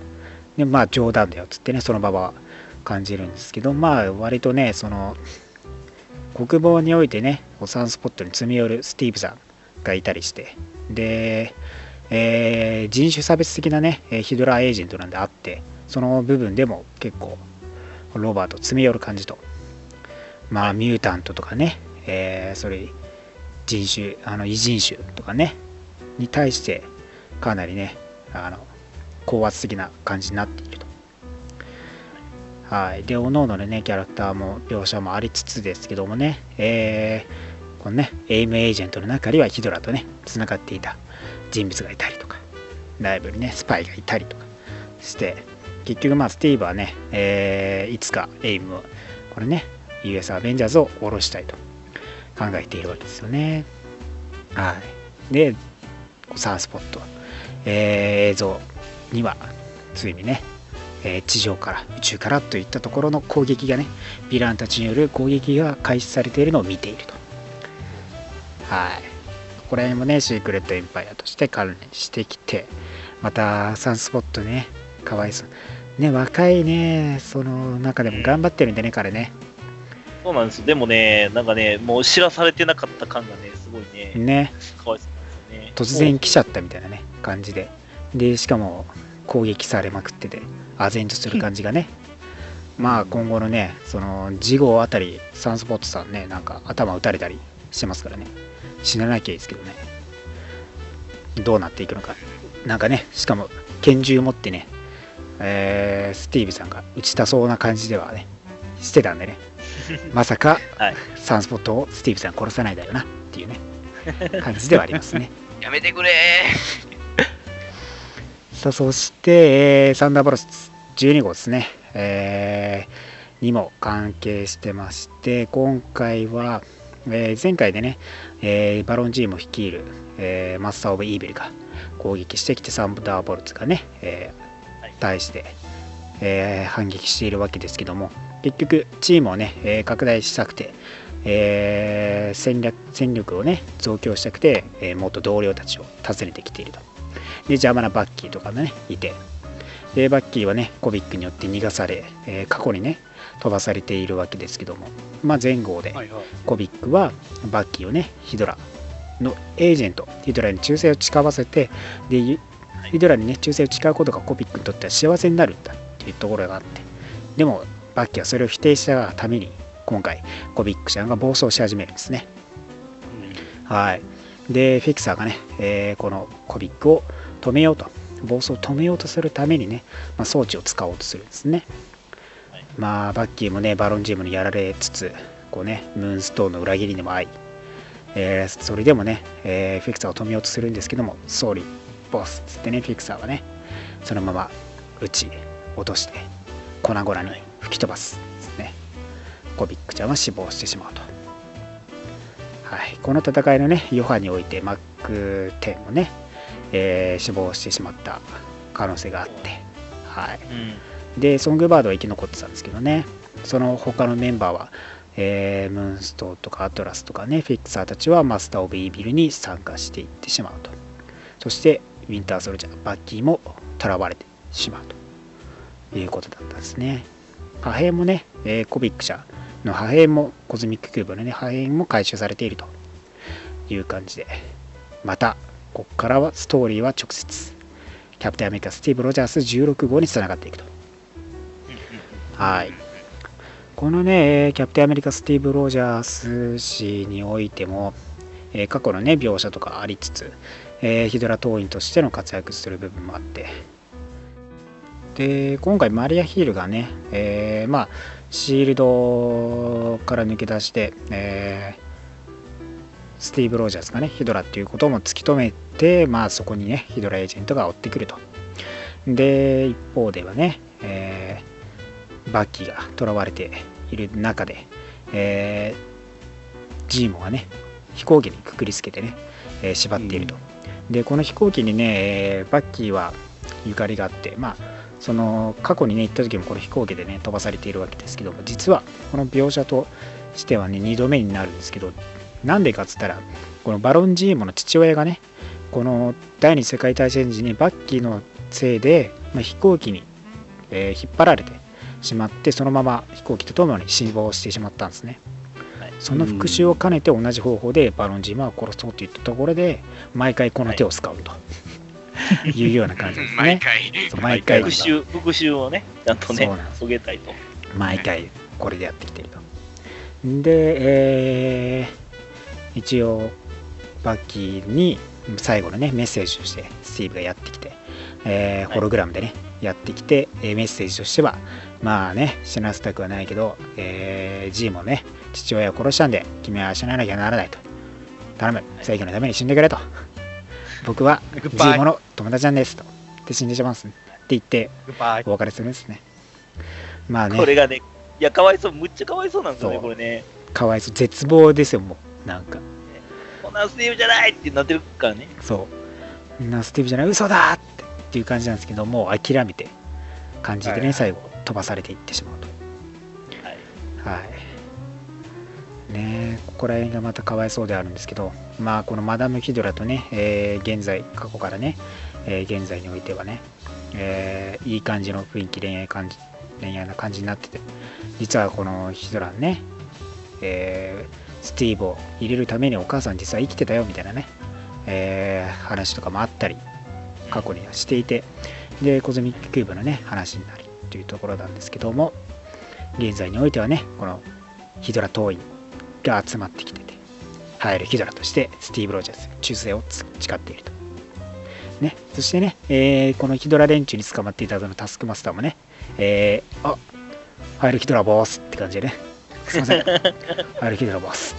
で、まあ冗談だよっつってね、その場は感じるんですけど、まあ割とね、その、国防においてね、こうサンスポットに詰め寄るスティーブさんがいたりして、で、えー人種差別的なね、ヒドラーエージェントなんであって、その部分でも結構、ロバート詰め寄る感じと。まあ、ミュータントとかね、えーそれ人種あの異人種とかねに対してかなりねあの高圧的な感じになっているとはいで各々のねキャラクターも描写もありつつですけどもねえーこのねエイムエージェントの中にはヒドラとねつながっていた人物がいたりとかライブにねスパイがいたりとかして結局まあスティーブはね、えーいつかエイムをこれね US アベンジャーズを下ろしたいと考えているわけですよね。はい。で、サースポット、えー映像には、ついにね、えー地上から宇宙からといったところの攻撃がね、ヴィランたちによる攻撃が開始されているのを見ていると。はい。ここら辺もね、シークレットエンパイアとして関連してきて、またサンスポットね、かわいそう。ね、若いね、その中でも頑張ってるんでね、彼ね。そうなんですよ。でもね、なんかね、もう知らされてなかった感がね、すごいね、ね。かわいそうなんですよね。突然来ちゃったみたいなね感じででしかも攻撃されまくってて唖然とする感じがね。まあ今後のねその次号あたりサンスポットさんねなんか頭打たれたりしてますからね。死ななきゃいいですけどね。どうなっていくのか。なんかねしかも拳銃持ってねえースティーブさんが撃ちたそうな感じではねしてたんでね。(laughs) まさか、はい。サンスポットをスティーブさん殺さないだよなっていうね。感じではありますね。(laughs) やめてくれさあそして、えーサンダーボルト12号ですね、えーにも関係してまして今回は、えー前回でね、えーバロン G も率いる、えーマスター・オブ・イービルが攻撃してきてサンダーボルトがね、えー対して、えー反撃しているわけですけども結局チームをね、えー拡大したくて、えー戦略戦力をね増強したくて、えー元同僚たちを訪ねてきていると。で邪魔なバッキーとかもねいて。でバッキーはねコビックによって逃がされ、えー過去にね飛ばされているわけですけども、まあ、前後で。コビックはバッキーをねヒドラのエージェントヒドラに忠誠を誓わせてでゆヒドラにね忠誠を誓うことがコビックにとっては幸せになるんだっていうところがあって。でもバッキーはそれを否定したために今回コビックちゃんが暴走し始めるんですね。はい。でフィクサーがね、えーこのコビックを止めようと暴走を止めようとするためにね、まあ、装置を使おうとするんですね。はい。まあバッキーもねバロンジームにやられつつこうねムーンストーンの裏切りにも遭い、えーそれでもね、えーフィクサーを止めようとするんですけどもソーリーボスっつってねフィクサーはねそのまま撃ち落として粉々に吹き飛ばすですねコビックちゃんは死亡してしまうと。はい、この戦いのね余波においてマック10もね、えー死亡してしまった可能性があって、はい、うん。でソングバードは生き残ってたんですけどね。その他のメンバーは、えームーンストーンとかアトラスとかねフィクサーたちはマスター・オブ・イービルに参加していってしまうと。そしてウィンター・ソルジャーバッキーも囚われてしまうと。いうことだったんですね。破片もね、えーコビック社の破片もコズミックキューブのね破片も回収されているという感じでまたここからはストーリーは直接。キャプテンアメリカスティーブ・ロジャース16号につながっていくと。はい。このね、キャプテンアメリカ・スティーブ・ロジャース誌においても、え過去のね、描写とかありつつ、えヒドラ党員としての活躍する部分もあって、で、今回マリア・ヒールがね、えーまあ、シールドから抜け出して、えースティーブ・ロジャースがね、ヒドラっていうことも突き止めて、まあ、そこにね、ヒドラエージェントが追ってくると。で、一方ではね、えーバッキーが囚われている中で、えージーモがね飛行機にくくりつけてね、えー縛っていると、でこの飛行機にね、えーバッキーはゆかりがあってまあその過去にね行った時もこの飛行機でね飛ばされているわけですけども実はこの描写としてはね2度目になるんですけどなんでかっつったらこのバロン・ジーモの父親がねこの第二次世界大戦時にバッキーのせいで、まあ、飛行機に、えー引っ張られてしまってそのまま飛行機とともに死亡してしまったんですね、はい。その復讐を兼ねて同じ方法でバロン・ジーマを殺そうといったところで毎回この手を使うとい。うような感じですね、毎回。復讐復讐をねちゃんとねそげたいと。毎回これでやってきてると。で、えー一応バッキーに最後のねメッセージとしてスティーブがやってきて、えーホログラムでねやってきて、えーメッセージとしてはまあね死なせたくはないけど、えー、G もね父親を殺したんで君は死ななきゃならないと。頼む。正義のために死んでくれと。僕は (laughs) G もの友達なんですと。で死んでしまうんですって言ってお別れするんですね。まあね。これがねいやかわいそうむっちゃかわいそうなんですよねこれね。かわいそう。絶望ですよもう。なんかなんスティーブじゃないってなってるからね。そう。みんなスティーブじゃない。嘘だってっていう感じなんですけどもう諦めて感じでね、はい最後飛ばされていってしまうと。はい。はい。ねえここら辺がまたかわいそうであるんですけどまあこのマダム・ヒドラとね、えー現在過去からね、えー現在においてはね、えーいい感じの雰囲気恋愛感じ恋愛な感じになってて実はこのヒドラね、えースティーブを入れるためにお母さん実は生きてたよみたいなね、えー話とかもあったり過去にはしていてでコズミックキューブのね話になるというところなんですけども現在においてはねこのヒドラ党員が集まってきててハイルヒドラとしてスティーブ・ロジャース忠誠を誓っていると。ね、そしてね、えーこのヒドラ連中に捕まっていたそのタスクマスターもね、えー、あハイルヒドラボスって感じでね、すいません、入るヒドラボス。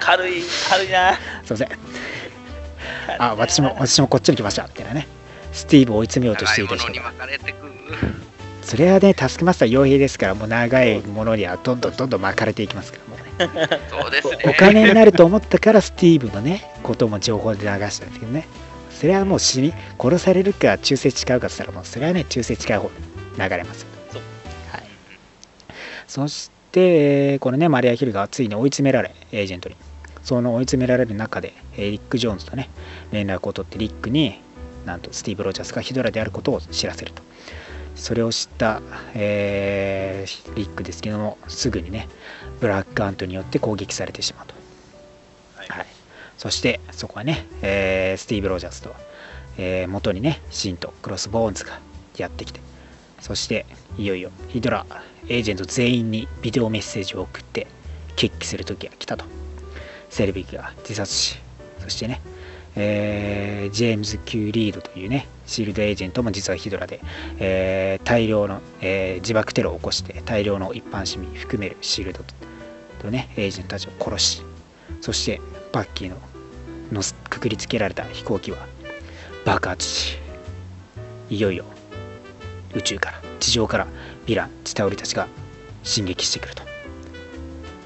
軽い軽いなすいません。あ、私も、私もこっちに来ました。みたいなね。スティーブを追い詰めようとしていた人が。それはね、タスクマスター傭兵ですから、もう長いものにはどんどんどんどん巻かれていきますから、もうね。そうですね。お金になると思ったから、スティーブのね、ことも情報で流したんですけどね。それはもう死に、殺されるか、忠誠誓うかって言ったら、もうそれはね、忠誠誓う方に流れますよ。そうはい。そして、えーこのね、マリア・ヒルがついに追い詰められ、エージェントに。その追い詰められる中で、えーリック・ジョーンズとね、連絡を取って、リックに、なんとスティーブ・ロジャースがヒドラであることを知らせると。それを知った、えーリックですけどもすぐにねブラックアントによって攻撃されてしまうと、はい。はい、そしてそこはね、えースティーブ・ロジャースと、えー元にねシンとクロスボーンズがやってきて。そしていよいよヒドラエージェント全員にビデオメッセージを送って決起する時が来たと。セルビックが自殺しそしてね、えージェームズ・キュー・リードというねシールドエージェントも実はヒドラで、えー大量の、えー自爆テロを起こして大量の一般市民含めるシールドとねエージェントたちを殺しそしてバッキーののくくりつけられた飛行機は爆発しいよいよ宇宙から地上からヴィランチタウリたちが進撃してくると。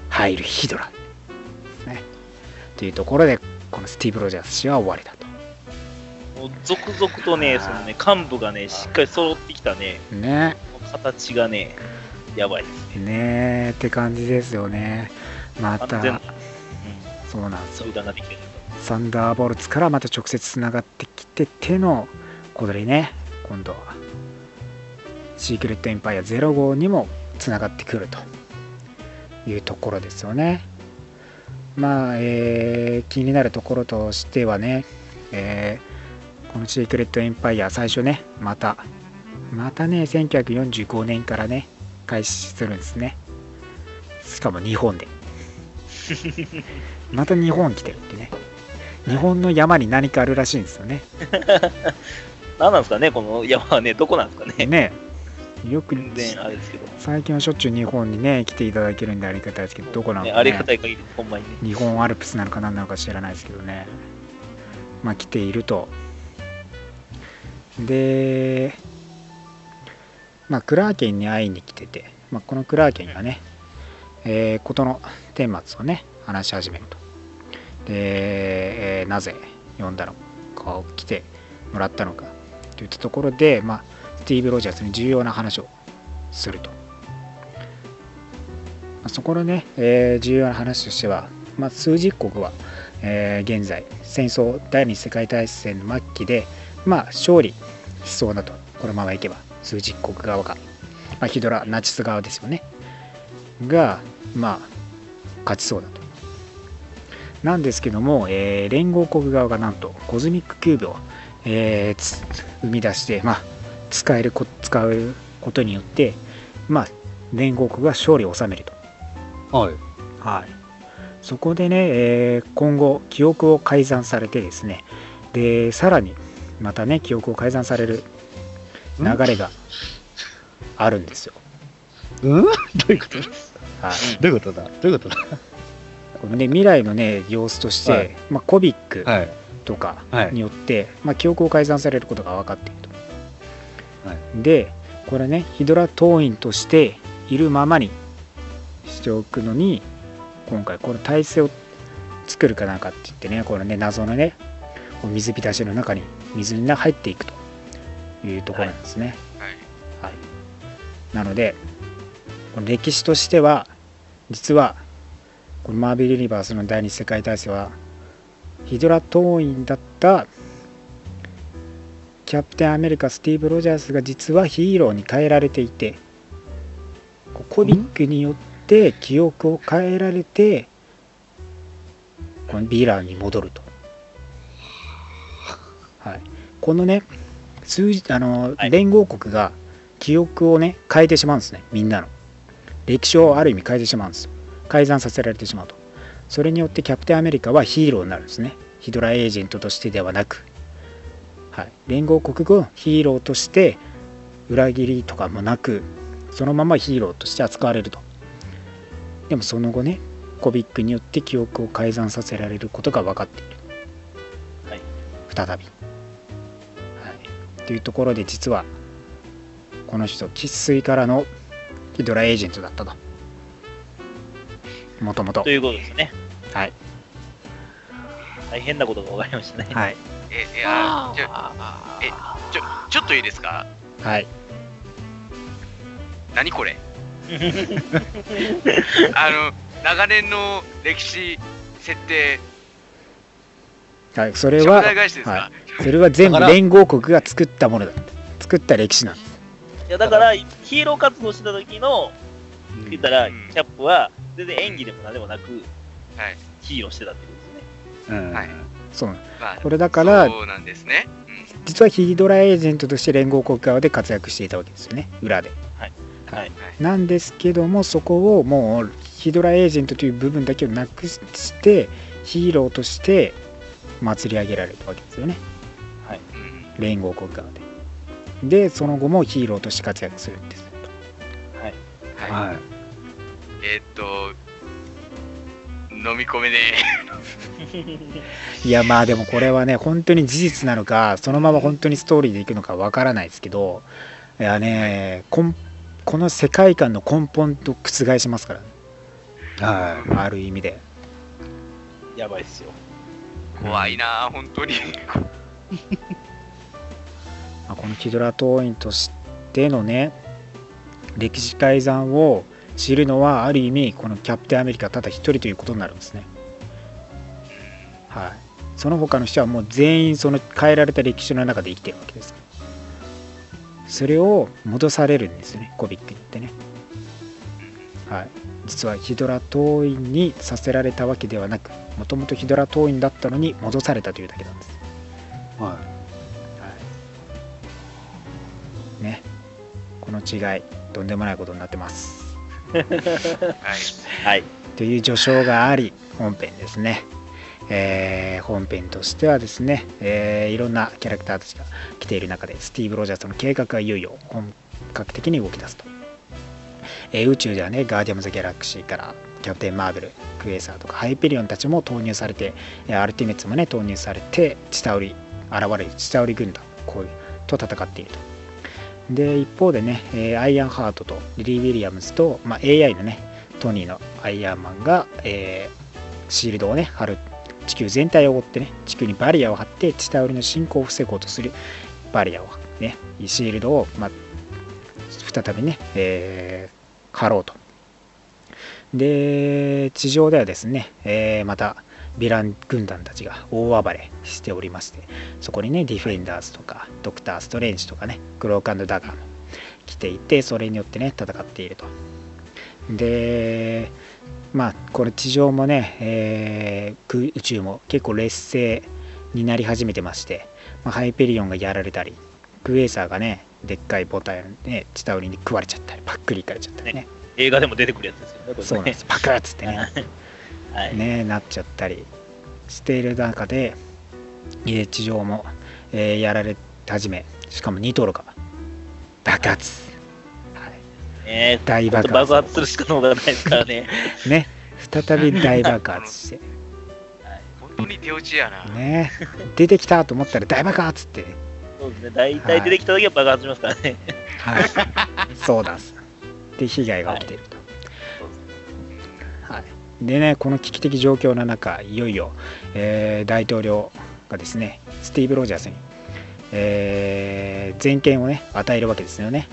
入るヒドラ。ね。というところでこのスティーブ・ロジャース氏は終わりだと。もう続々とね、そのね、幹部がね、しっかり揃ってきたね、ね。形がね、やばいですね。ねって感じですよね。また完全な、そうなんですよ。サンダーボルツからまた直接つながってきててのこれね今度はシークレットエンパイア0号にもつながってくるというところですよね。まあ、えー気になるところとしてはね、えーこのシークレットエンパイア最初ねまたまたね1945年からね開始するんですね。しかも日本で。(laughs) また日本来てるってね。日本の山に何かあるらしいんですよね。(laughs) 何なんですかね、この山はね、どこなんですかね。ねよく全然あれですけど、最近はしょっちゅう日本にね来ていただけるんでありがたいですけどどこなのね、か、ありがね、たい限り、ほんまに。ね。日本アルプスなのか何なのか知らないですけどね。まあ来ていると。でまあクラーケンに会いに来てて、まあ、このクラーケンがね、えー事の顛末をね話し始めると。で、えーなぜ呼んだのかを来てもらったのかといったところで、まあ、スティーブ・ロジャースに重要な話をすると。まあそこのね、えー重要な話としては、まあ、枢軸国は、えー現在戦争第二次世界大戦の末期で、まあ、勝利しそうだとこのままいけば枢軸国側が、まあ、ヒドラナチス側ですよね。がまあ勝ちそうだと。なんですけども、えー連合国側がなんとコズミックキューブを、えー生み出して、まあ、使えるこ使うことによって、まあ、連合国が勝利を収めると。はい。はい、そこでね、えー今後記憶を改ざんされてですねでさらにまたね記憶を改ざんされる流れがあるんですよ、うん？(laughs) どういうこと？はい、どういうことだ？どういうことだ？このね未来のね様子として、はい。まあ、コビックはい。とかはい。によって、まあ、記憶を改ざんされることが分かっているでこれねヒドラ党員としているままにしておくのに今回この体制を作るかなんかって言ってねこのね謎のね水浸しの中に水に入っていくというところなんですね、はい。はい、なのでこの歴史としては実はこのマーベル・ユニバースの第二次世界大戦はヒドラ党員だったキャプテンアメリカスティーブ・ロジャースが実はヒーローに変えられていてコビックによって記憶を変えられてこのヴィランに戻ると、はい、このね数字あの、はい。連合国が記憶をね変えてしまうんですね。みんなの。歴史をある意味変えてしまうんですよ。改ざんさせられてしまうと。それによってキャプテンアメリカはヒーローになるんですね。ヒドラエージェントとしてではなく、はい、連合国がヒーローとして裏切りとかもなくそのままヒーローとして扱われると。でもその後ねコビックによって記憶を改ざんさせられることが分かっている、はい。再び、はい、というところで実はこの人生粋からのヒドラエージェントだったと。もともと。ということですね。はい。大変なことが分かりましたね。はいえ、いや、ちょ、え、ちょ、ちょっといいですか？はい。何これ？(laughs) あの、長年の歴史、設定、はい、それちはょうだい。それは全部連合国が作ったものだ。作った歴史なんですいやだから、ヒーロー活動してた時の、うん。言ったら、うん。キャップは、全然演技でも何でもなく、はい。ヒーローしてたってことですね。うん。はいそうなん。まあこれだからそうなんですね、うん。実はヒードラエージェントとして連合国側で活躍していたわけですよね。裏で。はい。なんですけどもそこをもうヒドラエージェントという部分だけをなくしてヒーローとして祭り上げられたわけですよね。うん。連合国側で。でその後もヒーローとして活躍するんです。はい。はい。えーっと飲み込めねいやまあでもこれはね本当に事実なのかそのまま本当にストーリーでいくのかわからないですけどいやねこんこの世界観の根本と覆しますから、はある意味で。やばいっすよ。え怖いな本当に。(laughs) まあこのキドラ党員としてのね歴史改ざんを知るのはある意味このキャプテンアメリカただ一人ということになるんですね。はい。その他の人はもう全員その変えられた歴史の中で生きてるわけです。それを戻されるんですよねコビックにってね。はい。実はヒドラ党員にさせられたわけではなくもともとヒドラ党員だったのに戻されたというだけなんです。い。はね。この違いとんでもないことになってますはい。という序章があり本編ですね、えー本編としてはですね、えーいろんなキャラクターたちが来ている中でスティーブ・ロジャースの計画がいよいよ本格的に動き出すと、えー宇宙ではねガーディアンズ・ギャラクシーからキャプテン・マーベルクエーサーとかハイペリオンたちも投入されてアルティメッツもね投入されてチタウリ現れるチタウリ軍団こういうと戦っていると。で一方でね、えーアイアンハートとリリ・ウィリアムズと、まあ、AI のねトニーのアイアンマンが、えーシールドをね張る。地球全体を覆ってね地球にバリアを張ってチタウリの侵攻を防ごうとする。バリアをねシールドを、まあ、再びね、えー張ろうと。で地上ではですね、えーまたヴィラン軍団たちが大暴れしておりましてそこにねディフェンダーズとかドクター・ストレンジとかねクロークダガーも来ていてそれによってね戦っていると。でまあこれ地上もね、えー空宇宙も結構劣勢になり始めてまして、まあ、ハイペリオンがやられたりクエーサーがねでっかいボタンね下売りに食われちゃったりパックリいかれちゃったりね。映画でも出てくるやつですよね、ね。そうなんです。パクッつってね (laughs) はい。ねなっちゃったりしている中でえー地上も、えーやられ始めしかもニトロが爆発、はい。ね大爆発。爆発するしか能がないですからね。(laughs) ね再び大爆発して。(laughs) 本当に手落ちやな、ね出てきたと思ったら大爆発って。ねそうですね。大体出てきた時は爆発しますからね。はい。そうなんです。で被害が起きていると、はいでねこの危機的状況の中いよいよ、えー大統領がですねスティーブ・ロジャースに、えー全権をね与えるわけですよね。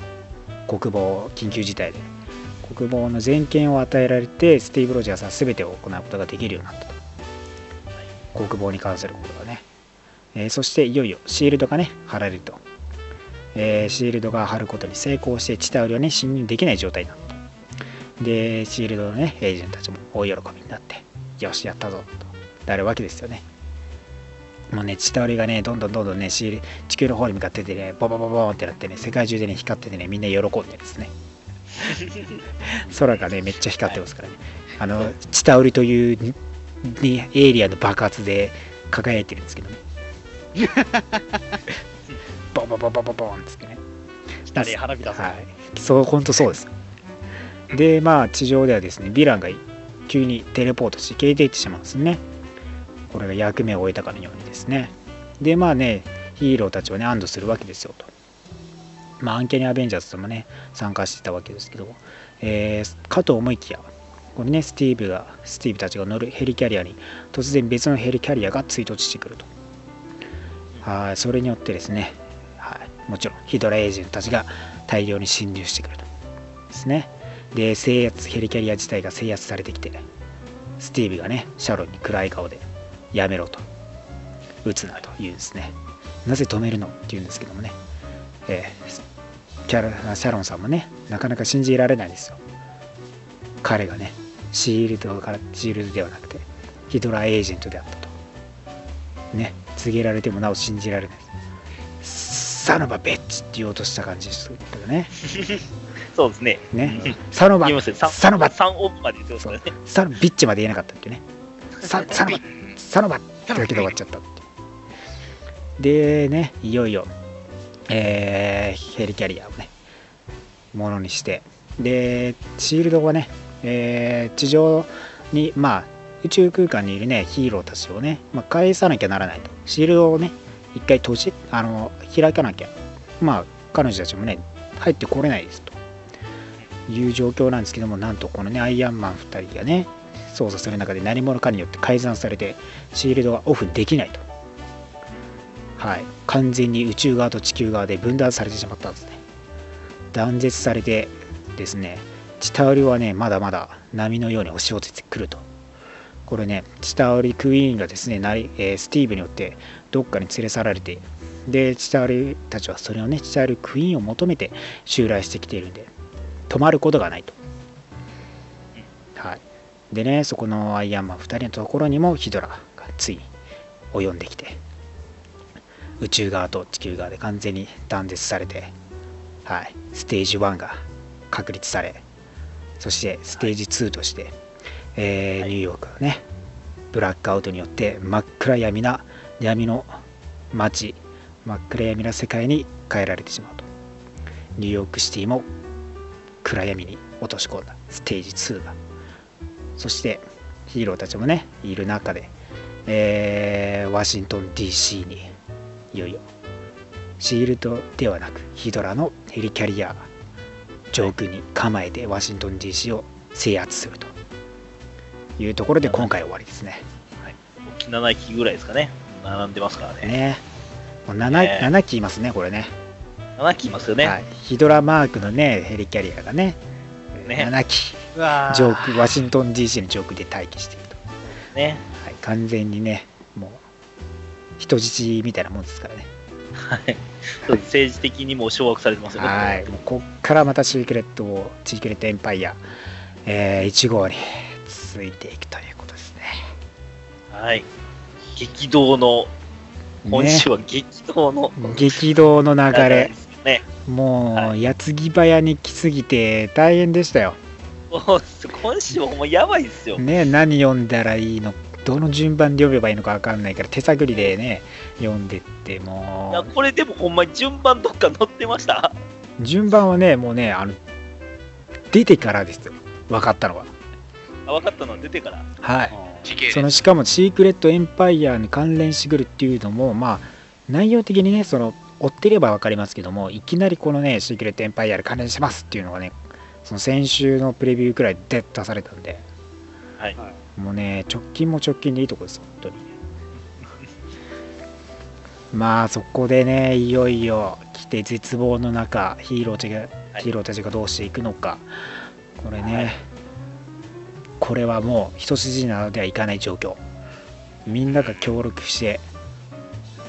国防緊急事態で。国防の全権を与えられてスティーブ・ロジャースは全てを行うことができるようになったと。国防に関することがね、えーそしていよいよシールドがね貼られると、えーシールドが貼ることに成功して地帯はね侵入できない状態になったでシールドのねエージェントたちも大喜びになってよしやったぞとなるわけですよね。もうね地倒りがねどんどんどんどんねシール地球の方に向かっててねボボボボーンってなってね世界中でね光っててねみんな喜んでですね。(laughs) 空がねめっちゃ光ってますからね。あの地倒りというににエイリアの爆発で輝いてるんですけどね。(laughs) ボボボボボボーンで (laughs) すけどね下に花火出す。はい、そう本当そうです。で、まあ、地上ではですね、ヴィランが急にテレポートして消えていってしまうんですね。これが役目を終えたかのようにですね。で、まあね、ヒーローたちはね、安堵するわけですよと。まあ、アンケニアベンジャーズともね、参加してたわけですけど、えーかと思いきや、これね、スティーブが、スティーブたちが乗るヘリキャリアに、突然別のヘリキャリアが追突してくると。はい、それによってですね、はい、もちろんヒドラエージェントたちが大量に侵入してくるとですねで制圧ヘリキャリア自体が制圧されてきてスティーブがねシャロンに暗い顔でやめろと撃つなというんですね。なぜ止めるのっていうんですけどもね、えーキャラシャロンさんもねなかなか信じられないですよ。彼がねシールドからシールドではなくてヒドラエージェントであったと。ね告げられてもなお信じられない。サノバベッチって言おうとした感じですけどね。そうですね。ね。うん。サノバ。サノバ。3オフまで言ってますからね。サノビッチまで言えなかったっていうね。(laughs) ササノバ。うんサノバ。ってだけで終わっちゃったってでねいよいよえーヘリキャリアをねものにして。でシールドはね、えー地上にまあ宇宙空間にいるねヒーローたちをね、まあ、返さなきゃならないと。シールドをね一回閉じあの開かなきゃ。まあ彼女たちもね入ってこれないですという状況なんですけどもなんとこのねアイアンマン2人がね操作する中で何者かによって改ざんされてシールドがオフできないと。はい。完全に宇宙側と地球側で分断されてしまったんですね。断絶されてですねチタウリはねまだまだ波のように押し寄せてくると。これねチタウリクイーンがですねなり、えスティーブによってどっかに連れ去られてでチタウリたちはそれをねチタウリクイーンを求めて襲来してきているんで止まることがないと。はい。でねそこのアイアンマン2人のところにもヒドラがついに及んできて宇宙側と地球側で完全に断絶されてはい。ステージ1が確立されそしてステージ2として、えーはいニューヨークはねブラックアウトによって真っ暗闇な闇の街真っ暗闇な世界に変えられてしまうと。ニューヨークシティも暗闇に落とし込んだステージ2がそしてヒーローたちもねいる中で、えーワシントン DC にいよいよシールドではなくヒドラのヘリキャリア上空に構えてワシントン DC を制圧するというところで今回終わりですね。沖7機ぐらいですかね。並んでますからね。ねもう 7, ね7機いますねこれね7機いますよね。はい、ヒドラマークのねヘリキャリアがねね。7機。上空ワシントン DC の上空で待機していると、ね。はい、完全にねもう人質みたいなもんですからね。はい。政治的にも掌握されてますよね。はい。もうこっからまたシークレットをシークレットエンパイア、えー1号に続いていくということですね。はい。激動の、今週は激動の。ね激動の流れね。もはう矢継ぎ早に来すぎて大変でしたよ。そう今週はほんまやばいですよ。ね何読んだらいいのどの順番で読めばいいのか分かんないから手探りでね読んでっていや、もこれでもほんまに順番どっか載ってました。う順番はねもうねあの出てからですよ。分かったのは。あ、分かったのは出てから。はい。時系列。そのしかもシークレットエンパイアに関連してくるっていうのもまあ内容的にねその追ってれば分かりますけどもいきなりこのねシークレットエンパイアで関連しますっていうのがねその先週のプレビューくらいで出されたんではい。もうね直近も直近でいいとこです本当に (laughs) まあそこでねいよいよ来て絶望の中ヒーローたちが、はい。ヒーローたちがどうしていくのか。これね、はい。これはもう一筋縄ではいかない状況。みんなが協力して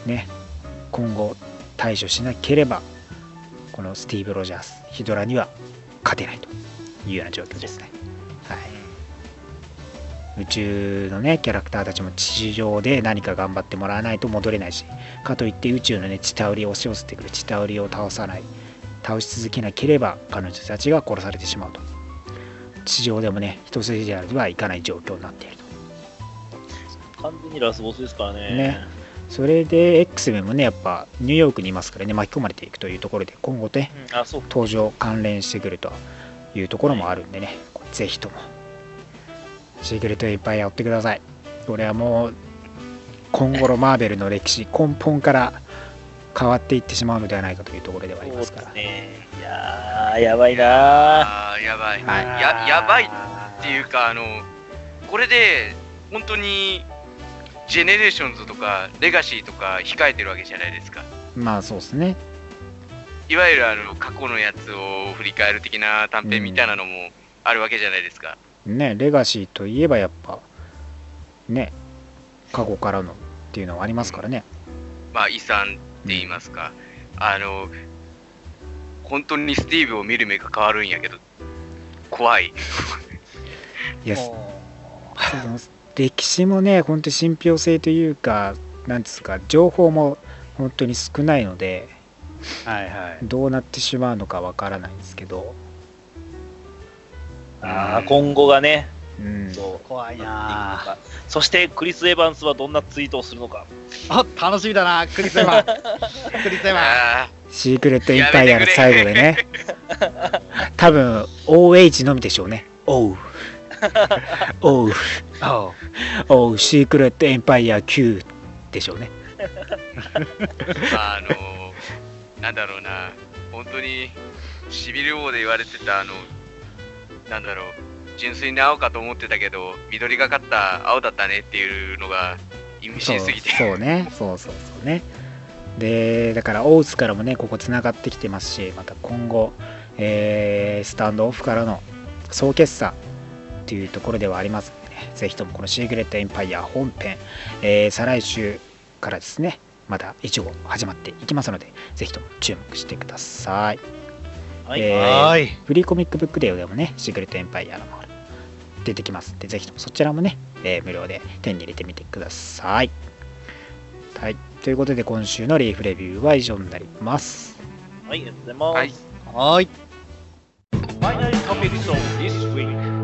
ね今後対処しなければこのスティーブ・ロジャースヒドラには勝てないというような状況ですね。はい。宇宙のねキャラクターたちも地上で何か頑張ってもらわないと戻れないしかといって宇宙のねチタウリを押し寄せてくるチタウリを倒さない倒し続けなければ彼女たちが殺されてしまうと。地上でもね一筋縄ではいかない状況になっていると。完全にラスボスですからね。ねそれで X メンもねやっぱニューヨークにいますからね巻き込まれていくというところで今後ねうん、あ、そう。登場関連してくるというところもあるんでね、ぜひともシークレットエンパイア追ってください。これはもう今後のマーベルの歴史 (laughs) 根本から変わっていってしまうのではないかというところではありますから。ね。いやー、やばいいなやばい、はいややばいっていうかあのこれで本当にジェネレーションズとかレガシーとか控えてるわけじゃないですか。まあそうですね。いわゆるあの過去のやつを振り返る的な短編みたいなのもあるわけじゃないですか、ねレガシーといえばやっぱね過去からのっていうのはありますからね。まあ遺産って言いますか、あの本当にスティーブを見る目が変わるんやけど怖い。いや、(laughs) 歴史もね、本当に信憑性というか、なんですか、情報も本当に少ないので、はいはい。どうなってしまうのかわからないんですけど、ああ、今後がね、うん、そう。怖いなそしてクリス・エヴァンスはどんなツイートをするのか。あ、楽しみだな、クリスエヴァン。(laughs) クリスエヴァン。あシークレットインパイアの最後でね、多分 OH のみでしょうね。おう。おう。あおう、シークレットエンパイア Q でしょうね。ーまああのなんだろうな本当にシビル王で言われてたあのなんだろう純粋に青かと思ってたけど緑がかった青だったねっていうのが意味そう深すぎてそうね。そうそうそうね。で、だからオウスからもね、ここつながってきてますし、また今後、えースタンドオフからの総決算っていうところではありますので、ね、ぜひともこのシークレットエンパイア本編、えー再来週からですね、また一号始まっていきますので、ぜひとも注目してください。はい。えー。フリーコミックブックデーでもね、シークレットエンパイアのもの出てきますんで、ぜひともそちらもね、えー無料で手に入れてみてください。はい。ということで、今週のリーフレビューは以上になります。はい、ありがとうございます。はいはーい。Finally topics of this week.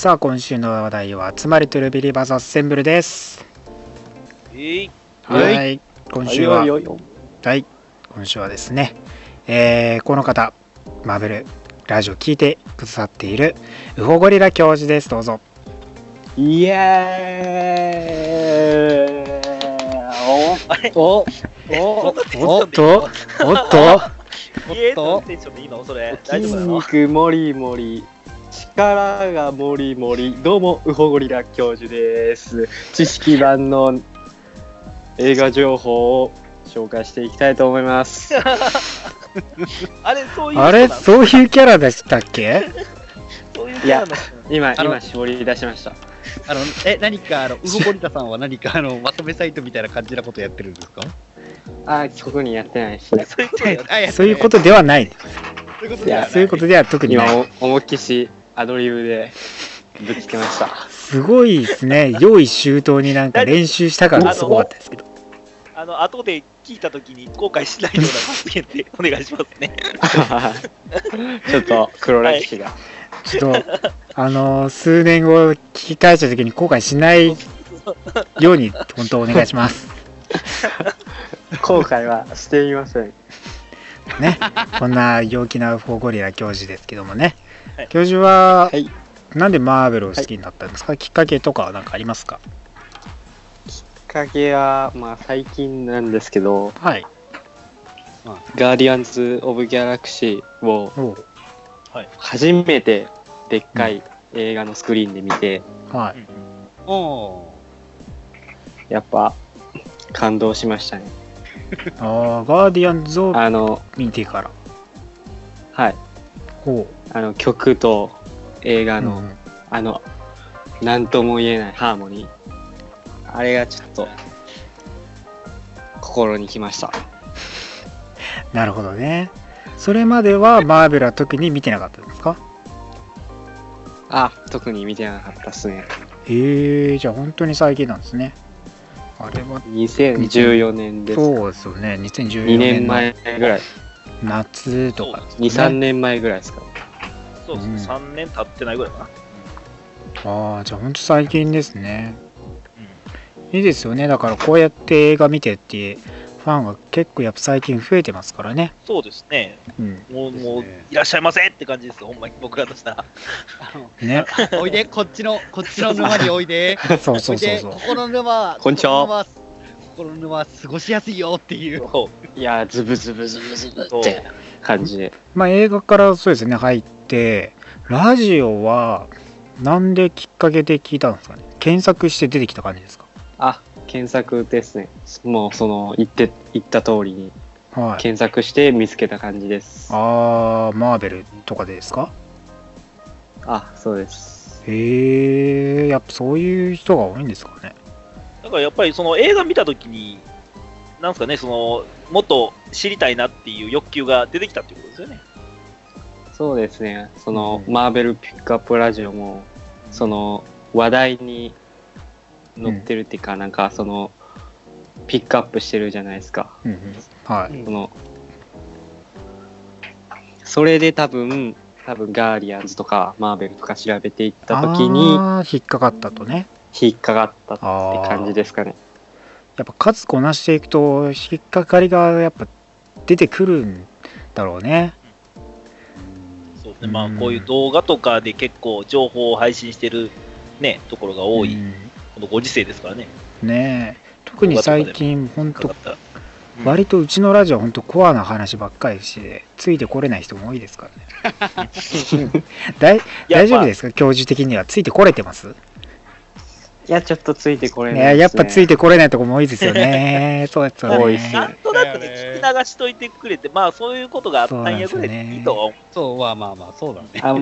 さあ、今週の話題は、集まりとるビリバーズアッセンブルです。えー、はい。今週は、はい。今週はですね、えーこの方、マーベルラジオ聞いてくださっている、ウホゴリラ教授です。どうぞ。イエーイおおおおっと、おっと、えーと、テンションでいいのそれ。大丈筋夫なの肉もりもり力がもりもり。どうもウホゴリラ教授です。知識版の映画情報を紹介していきたいと思います。(laughs) あれ、そういうあれ、そういうキャラでしたっけ？そういう人なの？今あの今絞り出しました。あの、え、何か、あの、ウホゴリタさんは何か、あの、まとめサイトみたいな感じなことやってるんですか？あ特にやってないですね。そういう人やあ、やそういうことではない。そういうことい。やそういうことでは特に今ない。お思いっきしアドリブでぶつけましたすごいですね。用意周到になんか練習したからすごかったですけど。あの、後で聞いたときに後悔しないような発言でお願いしますね。(laughs) ちょっと黒歴史がちょっと、あのー数年後聞き返した時に後悔しないように、本当お願いします。(laughs) 後悔はしていませんね。こんな陽気なフォーゴリラ教授ですけどもねはい。教授はは、いなんでマーベルを好きになったんですか、きっかけとかは何かありますか？きっかけは、まあ、最近なんですけど、はい。ガーディアンズ・オブ・ギャラクシーを初めてでっかい映画のスクリーンで見て、はい。おやっぱ感動しましたね。ああ、ガーディアンズをあの、見てから。はい。ほあの曲と映画う。の、うんあの、なんとも言えないハーモニー。あれがちょっと心にきました。なるほどね。それまではマーベルは特に見てなかったんですか？あ、特に見てなかったっすね。へえじゃあ本当に最近なんですね。あれは、2014年です。そうですよね。2014 2年年の前ぐらい。夏とか、2、3年前ぐらいですか。そうそう、うん3年経ってないぐらいかな。ああ、じゃあ本当最近ですね。いいですよね。だからこうやって映画見てって、ファンが結構やっぱ最近増えてますからね。そうですね。うん。もう、もうですね、いらっしゃいませって感じですよ、ほんまに僕らとしたら。(laughs) ね。(laughs) おいで、こっちの、こっちの沼においで。そうおいうで、そそうそうこ。この沼は、こんにちはここの沼は過ごしやすいよっていう。いやー、ズブズブズブズブって感じで。まあ映画からそうですね、入って、ラジオはなんできっかけで聞いたんですかね？検索して出てきた感じですか？あ、検索ですね。もうその言って言った通りにはい。検索して見つけた感じです。あー、マーベルとかでですか？あ、そうです。へえやっぱそういう人が多いんですかねだからやっぱりその映画見たときに、なんですかね、その、もっと知りたいなっていう欲求が出てきたっていうことですよね。そうですね。その、うんマーベルピックアップラジオも、その、話題に載ってるっていうか、なんか、その、ピックアップしてるじゃないですか。うんうんはいうんその、それで多分、多分ガーディアンズとかマーベルとか調べていった時に引っかかったとね引っかかったって感じですかね。やっぱ数こなしていくと引っかかりがやっぱ出てくるんだろうね。そうですね。まあうん。こういう動画とかで結構情報を配信してるね、ところが多い、うん。このご時世ですからね。ねえ。特に最近本当割とうちのラジオ本当コアな話ばっかりしてついてこれない人も多いですからね。(laughs) 大丈夫ですか？教授的には。ついてこれてます？いや、ちょっとついてこれいないです、ね。ややっぱついてこれないとこも多いですよね (laughs) そうですよねなんとなくね、聞き流しといてくれて、まあそういうことがあったんやぐらいでいいとは思う。そう、まあまあまあ、そうだね。あ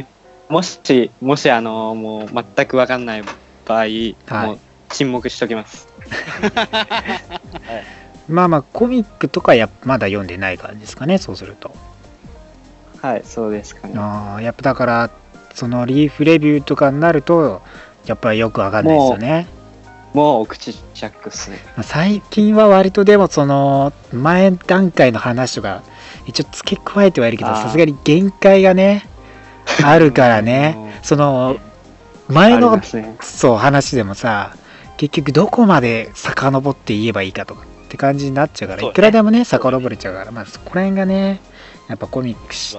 もし、もし、あの、もう全くわかんない場合、もう沈黙しときます。(laughs) まあまあコミックとかやっぱまだ読んでない感じですかねそうするとはい、そうですかね。ああやっぱだからそのリーフレビューとかになるとやっぱりよくわかんないですよね。もうお口チャックっすね。まあ最近は割とでもその前段階の話とか一応付け加えてはいるけどさすがに限界がねあるからね。(laughs) その前のね。そう話でもさ結局どこまで遡って言えばいいかとかって感じになっちゃうからね。いくらでもね。遡れちゃうからまあそこら辺がねやっぱコミックし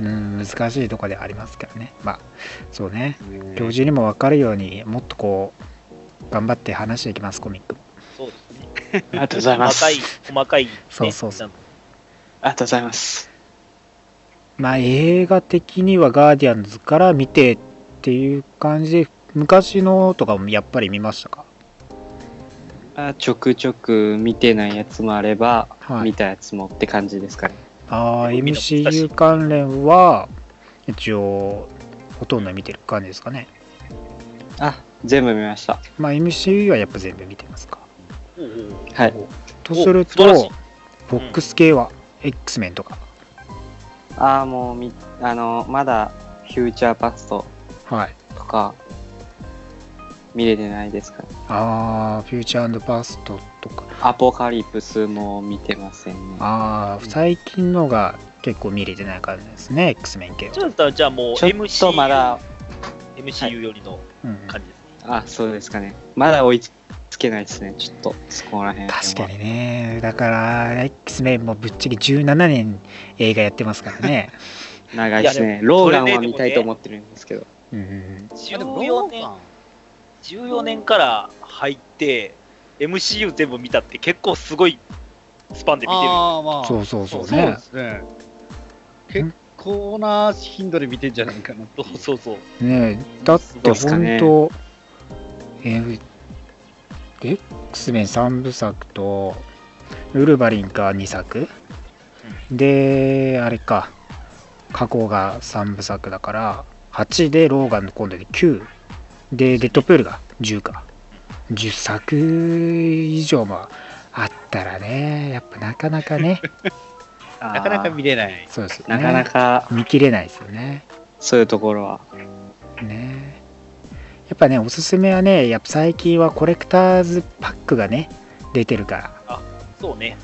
うん難しいとこではありますからねまあそうね教授にも分かるようにもっとこう頑張って話していきますコミックもそうですね。ありがとうございます。細かい、細かい、ね。そうそうそうありがとうございます。まあ映画的にはガーディアンズから見てっていう感じで昔のとかもやっぱり見ましたか？あちょくちょく見てないやつもあれば、はい見たやつもって感じですかね。ああ MCU 関連は一応ほとんど見てる感じですかね。あ、全部見ました。まあ MCU はやっぱ全部見てますか。おうおうはい。とするとフォックス系は X メンとか。ああ、もうみ、あの、まだ、フューチャーパストはい。とか、見れてないですかね。ああフューチャーパストとかアポカリプスも見てませんね。ああ最近のが結構見れてない感じですね X メン系はじゃあ、じゃあもうちょっ MCU、とまだ、MCU 寄りのうん感じですね。あ、そうですかね。まだ追いつけないですね。ちょっと、そこら辺は。確かにねだから X メンもぶっちゃけ17年映画やってますからね (laughs) 長いですね。ローガンは見たいと思ってるんですけど。うんうん14年、14年から入って、MCU 全部見たって結構すごいスパンで見てるよ。ああ、まあ。そうそうそうそうねですね。結構な頻度で見てんじゃないかなと。そうそうそう。ねえだって本当えー X メン3部作とウルヴァリンが2作、であれか過去が3部作だから8でローガンの今度で9でレッドプールが10か。10作以上もあったらねやっぱなかなかね。(laughs) なかなか見れない。そうですよね。なかなか、見切れないですよね。そういうところは。ね。やっぱねおすすめはねやっぱ最近はコレクターズパックがね出てるから。そうね。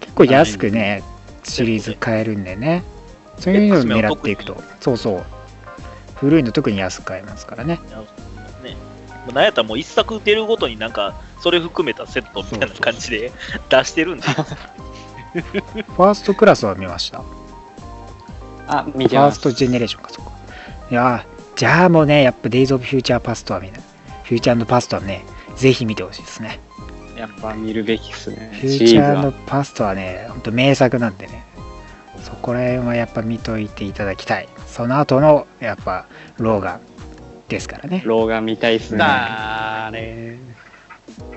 結構安くねシリーズ買えるんでね。そういうのを狙っていくと。そうそう。古いの特に安く買えますからねなんやったらもう一作出るごとになんか、それ含めたセットみたいな感じで出してるんで。(laughs) ファーストクラスは見ましたフあ、見てァーます。ストジェネレーションかそこいやーじゃあもうねやっぱデイズ・オブ・フューチャー・パストはみんなフューチャーパストはねぜひ見てほしいですねやっぱ見るべきですね。フューチャー。パストはね、ほんと名作なんでね、そこら辺はやっぱ見といていただきたい。その後の、やっぱ、ローガンですからね。ローガン見たいですね。だーね。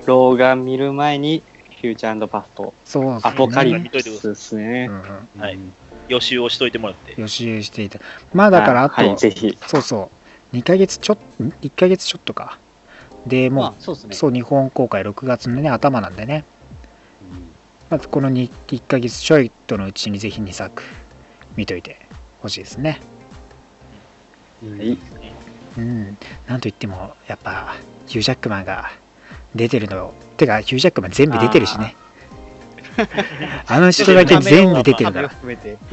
ローガン見る前に、フューチャーパスト。そうアポカリ見といてくださいプスですねはい予習をしといてもらって。予習していた。まあだから、あと、はい、ぜひ。そうそう、2ヶ月ちょっと1ヶ月ちょっとかでもう、まあ、そうね。そう日本公開6月のね頭なんでねまずこの 1, 1ヶ月ちょいとのうちにぜひ2作見といてほしいですねうんはいうん。なんといってもやっぱヒュージャックマンが出てるのてかヒュージャックマン全部出てるしね。あの人だけ全部出てるから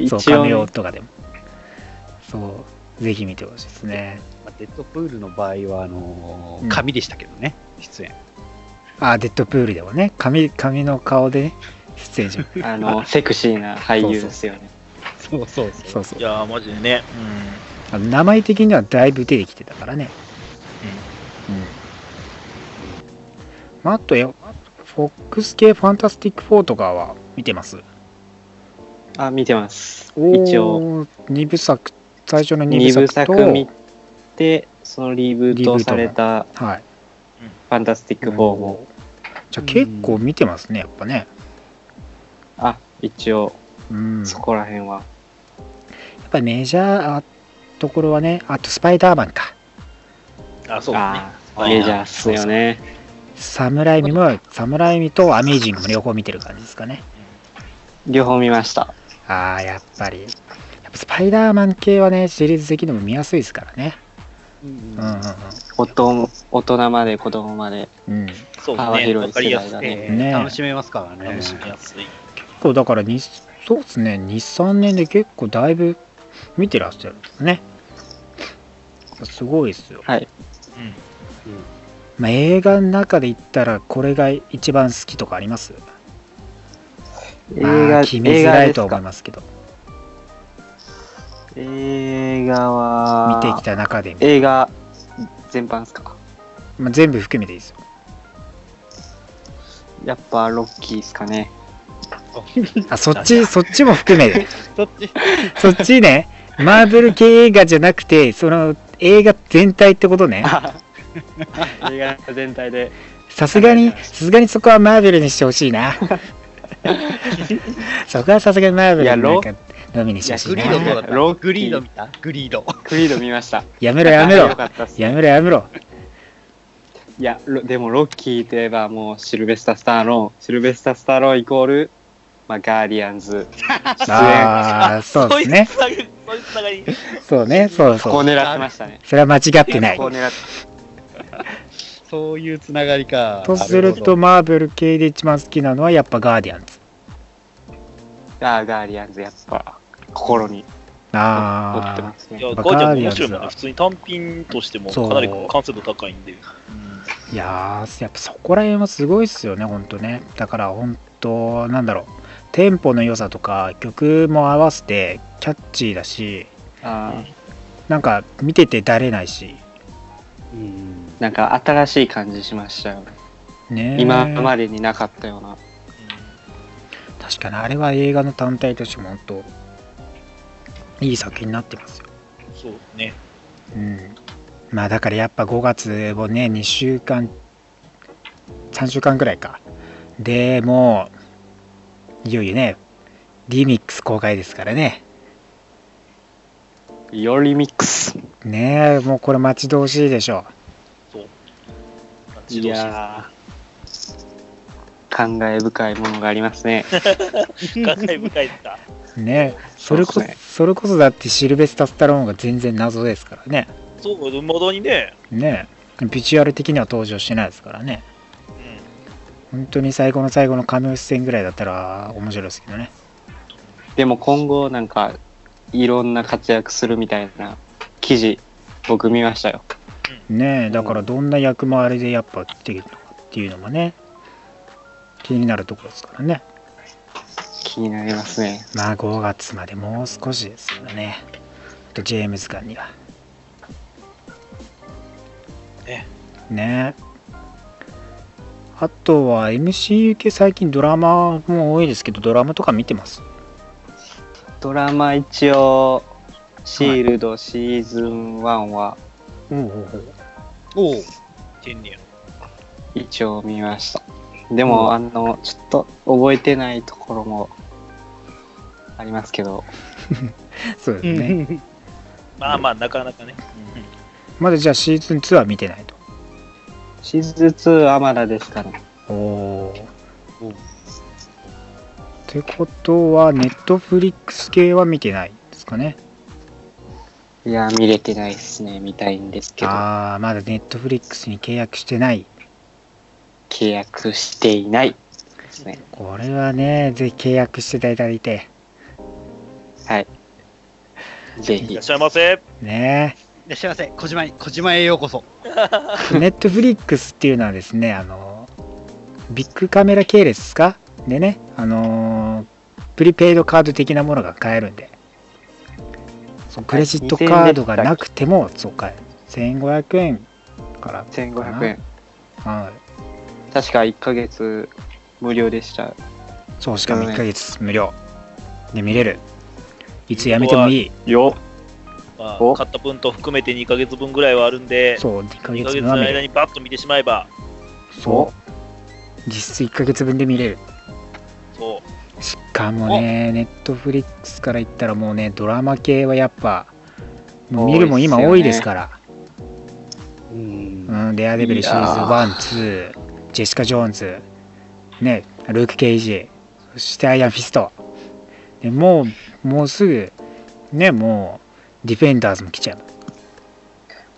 そうカメオとかでも。そうぜひ見てほしいですね。まあ、デッドプールの場合は、あのーうん。紙でしたけどね、出演。あデッドプールでもね。髪髪の顔でね出演しまあのセクシーな俳優ですよね。そうそう。そう。そう。そういやー、マジでね。あの名前的にはだいぶ出てきてたからね。うん、まあ、あとよフォックス系ファンタスティック4とかは見てます？あ見てます。一応。応2部作最初の2 2部部作と。作見てそのリブートされたはい。ファンタスティック4も。じゃあ結構見てますねやっぱね。あ一応。うん。やそこら辺は。っぱりメジャーなところはねあとスパイダーマンか。あ、そうだね。あメジャーっすよね。サムライミもサムライミとアメイジングも両方見てる感じですかね。両方見ました。ああやっぱり。やっぱスパイダーマン系はねシリーズ的にも見やすいですからね。うんうんうん。大人大人まで子供まで。うん。幅広い。世代だね。えーね。楽しめますからね。楽しみやすい。結構だからにそうですね。23年で結構だいぶ見てらっしゃるんですねすごいですよ、はい。うん。まあ、映画の中で言ったらこれが一番好きとかあります？映ま画あ決め映づらいと思いますけど。映画は見てきた中で、映画全般ですか？まあ、全部含めていいですよ。やっぱロッキーですかね。あそっちそっちも含めて。(laughs) そっち。そっちね。マーベル系映画じゃなくてその映画全体ってことね。(laughs) 映画全体で。さすがにさすがにそこはマーベルにしてほしいな。(laughs) そこはさすがにマーベルになんかのみにしてほしいグリードどうだった？グリード見た？グリード。クリード見ました。やめろやめろ。やめろやめろ。いやロでもロッキーといえばもうシルベスタ・スターロー。ンシルベスタ・スターローンイコール、まあ、ガーディアンズ出演。ああ (laughs) そうですね。そうねそうそう。ここを狙ってましたね。それは間違ってない。ここを狙って。(laughs) そういうつながりか。とするとマーベル系で一番好きなのはやっぱガーディアンズあーガーディアンズやっぱ心に。残ってあますね。いや、やっぱガーディアンズは。面白いもんね。普通に単品としてもそう。かなり完成度高いんで。あいやーやっぱそこら辺はすごいっすよねほんとね。だからほんとなんだろうテンポの良さとか曲も合わせてキャッチーだしあー。なんか見ててだれないし。うん。なんか新しい感じしましたよね。今までになかったような。確かにあれは映画の単体としても本当いい作品になってますよ。そうね。うん。まあだからやっぱ5月をね2週間3週間ぐらいか。でもういよいよねリミックス公開ですからねヨリミックスねえもうこれ待ち遠しいでしょそう。いやー感慨深いものがありますね (laughs) 感慨深いですか。うねえそれこそねそれこそだってシルベスタ・スタローンが全然謎ですからねそう、未だにね。ねえビジュアル的には登場してないですからねうん。本当に最後の最後の亀尾出演ぐらいだったら面白いですけどね。でも今後なんかいろんな活躍するみたいな記事僕見ましたよ。ねえだからどんな役もあれでやっぱ来てるのかっていうのもね。気になるところですからね。気になりますね。まあ5月までもう少しですからね。あとジェームズ・ガンには。ね。ねえあとは MCU 系最近ドラマも多いですけどドラマとか見てます？ドラマ一応シールドシーズン1はおうおうおうおう。天然。一応見ましたでも、うんあのちょっと覚えてないところもありますけど (laughs) そうですね、まあまあ、なかなかね。まだじゃあシーズン2は見てないと。シーズン2はまだですかね。おお。おってことは、ネットフリックス系は見てないですかね？いや、見れてないですね。見たいんですけど、ああ、まだネットフリックスに契約してない。契約していないですね。これはね、ぜひ契約していただいて。はい。ぜひいらっ。しゃいませ。ねいらっしゃいませ。小島に、小島へようこそ。ネットフリックスっていうのはですね、あの、ビッグカメラ系列ですか？でね、あのープリペイドカード的なものが買えるんで、そうクレジットカードがなくても、そう買える。1500円から。1500円。はい。確か1ヶ月無料でした。そう、しかも1ヶ月無料。で、見れる。いつやめてもいい。よまあ、お買った分と含めて2ヶ月分ぐらいはあるんで、そう、2ヶ2ヶ月月の間。にバッと見てしまえば、そう。実質1ヶ月分で見れる。そう。しかもね、ネットフリックスから言ったらもうね、ドラマ系はやっぱ、もう見るもん今多いですから。うん。うん、デアデビルシリーズいや1、2、ジェシカ・ジョーンズ、ね、ルーク・ケイジ、そしてアイアン・フィスト。でもう、もうすぐ、ね、もう、ディフェンダーズも来ちゃう。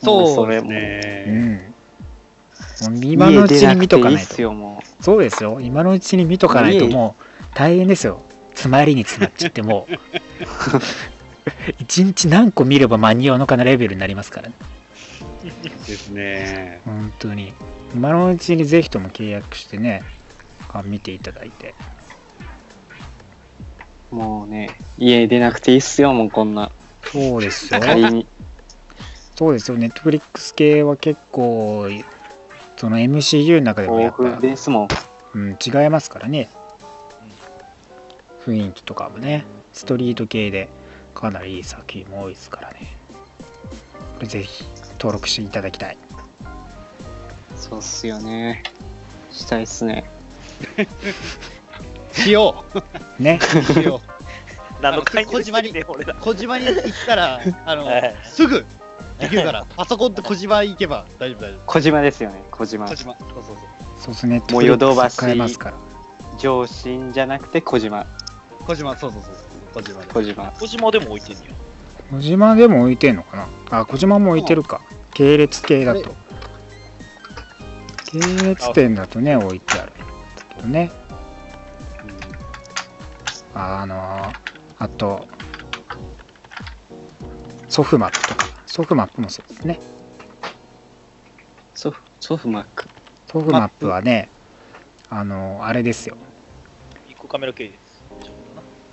そうですうね。う今のうちに見とかないと。いいそうですよ。今のうちに見とかないともう大変ですよ。詰まりに詰まっちゃってもう。(laughs) 一日何個見れば間に合うのかなレベルになりますからね。ですね。本当に。今のうちにぜひとも契約してね、あ見ていただいて。う。もうね、家出なくていいっすよ、もうこんな。そうですよ。そうですよ。ネットフリックス系は結構、その MCU の中でもやっぱ、ですもん。うん、違いますからね。雰囲気とかもね、ストリート系でかなりいい作品も多いですからね。これぜひ登録していただきたい。そうっすよね。したいっすね。(laughs) しよう。ね。(laughs) しよう。7の小島に、小島に行ったら、(laughs) あの、はい、すぐできるから、パソコンと小島行けば大丈夫、大丈夫。小島ですよね、小島。小島。そうそうそう。そうですね、もうますから上新じゃなくて小島。小島、そうそうそう。小島。小島。小島でも置いてんのよ。小島でも置いてんのかな？あ、小島も置いてるか。系列系だと。系列店だとね、置いてある。とね。あのー、あと、ソフマップとか。ソフマップもそうですね。ソフソフマック。ソフマップはね、あのーあれですよ。ビッグカメラ系です。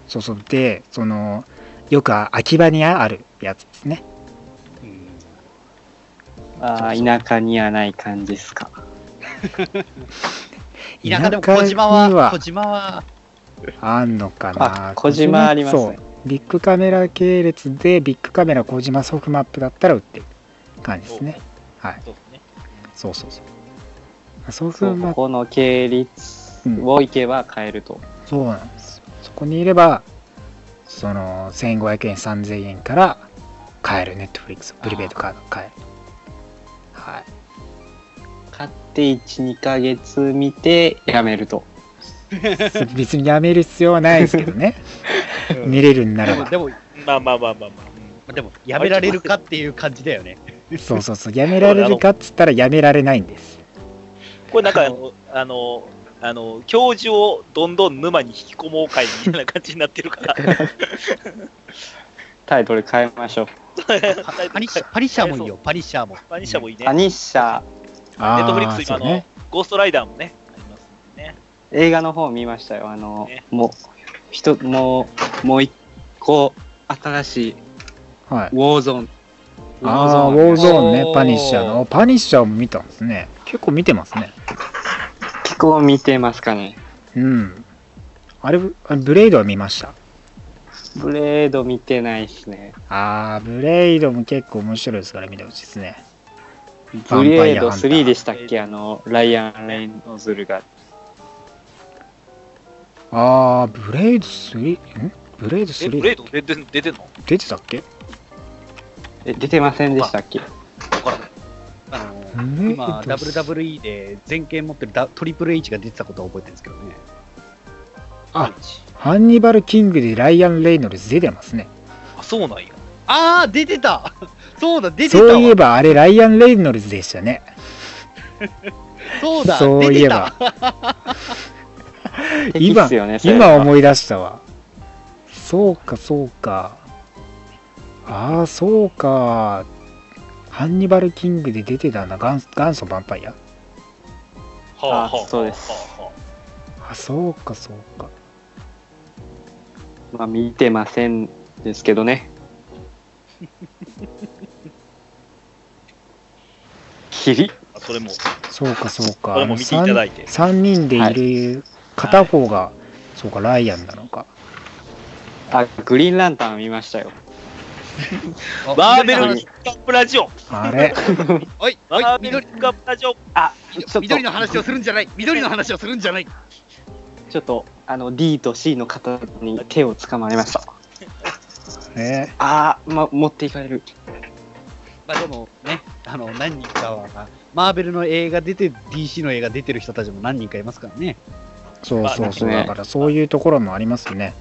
そうそう。で、その、よく秋葉にあるやつですね。ああ、田舎にはない感じっすか。(laughs) 田舎でも小島には、小島は、あんのかな。あ小島ありますね。そう。ビッグカメラ系列でビッグカメラ小島ソフマップだったら売ってる感じですね。はい。そうですね。そうそうそう。ソそう、フマップここの系列を行けば買えると。そうなんです。そこにいればその1500円3000円から買えるネットフリックスプリペイドカード買える。はい。買って1、2ヶ月見てやめると。(laughs) 別にやめる必要はないですけどね見れるんならばでも、でも、まあまあまあまあまあ。でも、やめられるかっていう感じだよね。そうそうそうやめられるかっつったらやめられないんですこれなんかあの、あの、あの、教授をどんどん沼に引き込もう会みたいな感じになってるから。(laughs) タイトル変えましょう。パニッシャー、パニッシャーもいいよ、パニッシャーも。パニッシャーもいいね。パニッシャネットフリックス今の、ねゴーストライダーもね。映画の方見ましたよ。あの、ねもう、ひと、もう、もう一個、新しい、はいウォーゾーン。ああ、ウォーゾーンねパニッシャーの。パニッシャーも見たんですね。結構見てますね。結構見てますかね。うん。あれ、あれブレイドは見ました？ブレード見てないっすね。ああ、ブレイドも結構面白いですから見てほしいですね。ブレードヴァンパイアハンター3でしたっけ？あの、ライアン・レイノズルが。ああ、ブレイド 3? ん？ブレイドえ、ブレー 3? ド出て出てんの？出てたっけ？え、出てませんでしたっけ？わからん？今、WWE で全権持ってるダトリプル H が出てたことは覚えてるんですけどね。あハンニバル・キングでライアン・レイノルズ出てますね。あ、そうなんや。あー、出てたそうだ、出てたわそういえばあれライアン・レイノルズでしたね。(laughs) そうだ、そういえば出てた。今 (laughs) 敵っすよね今は思い出したわ。そうか、そうか。ああ、そうか。ハンニバル・キングで出てたな、元元祖ヴァンパイア？はあそうですはあ、そうか、そうか。まあ見てませんですけどね。(laughs) キリあそれも、そうか、そうか。これも見ていただいて。3人でいる片方が、そうか、ライアンなのか。あ、グリーンランタン見ましたよ。あバーベル緑ピックアップラジオあれ (laughs) おい、おいバー、ベル緑ピックアップラジオあ、ちょっと緑の話をするんじゃない緑の話をするんじゃないちょっとあの D と C の方に手を掴まれました。えあー、ま、持っていかれる。まあでもね、あの、何人かは、マーベルの映画出て、DC の映画出てる人たちも何人かいますからね。そうそうそう、まあだからそういうところもありますね。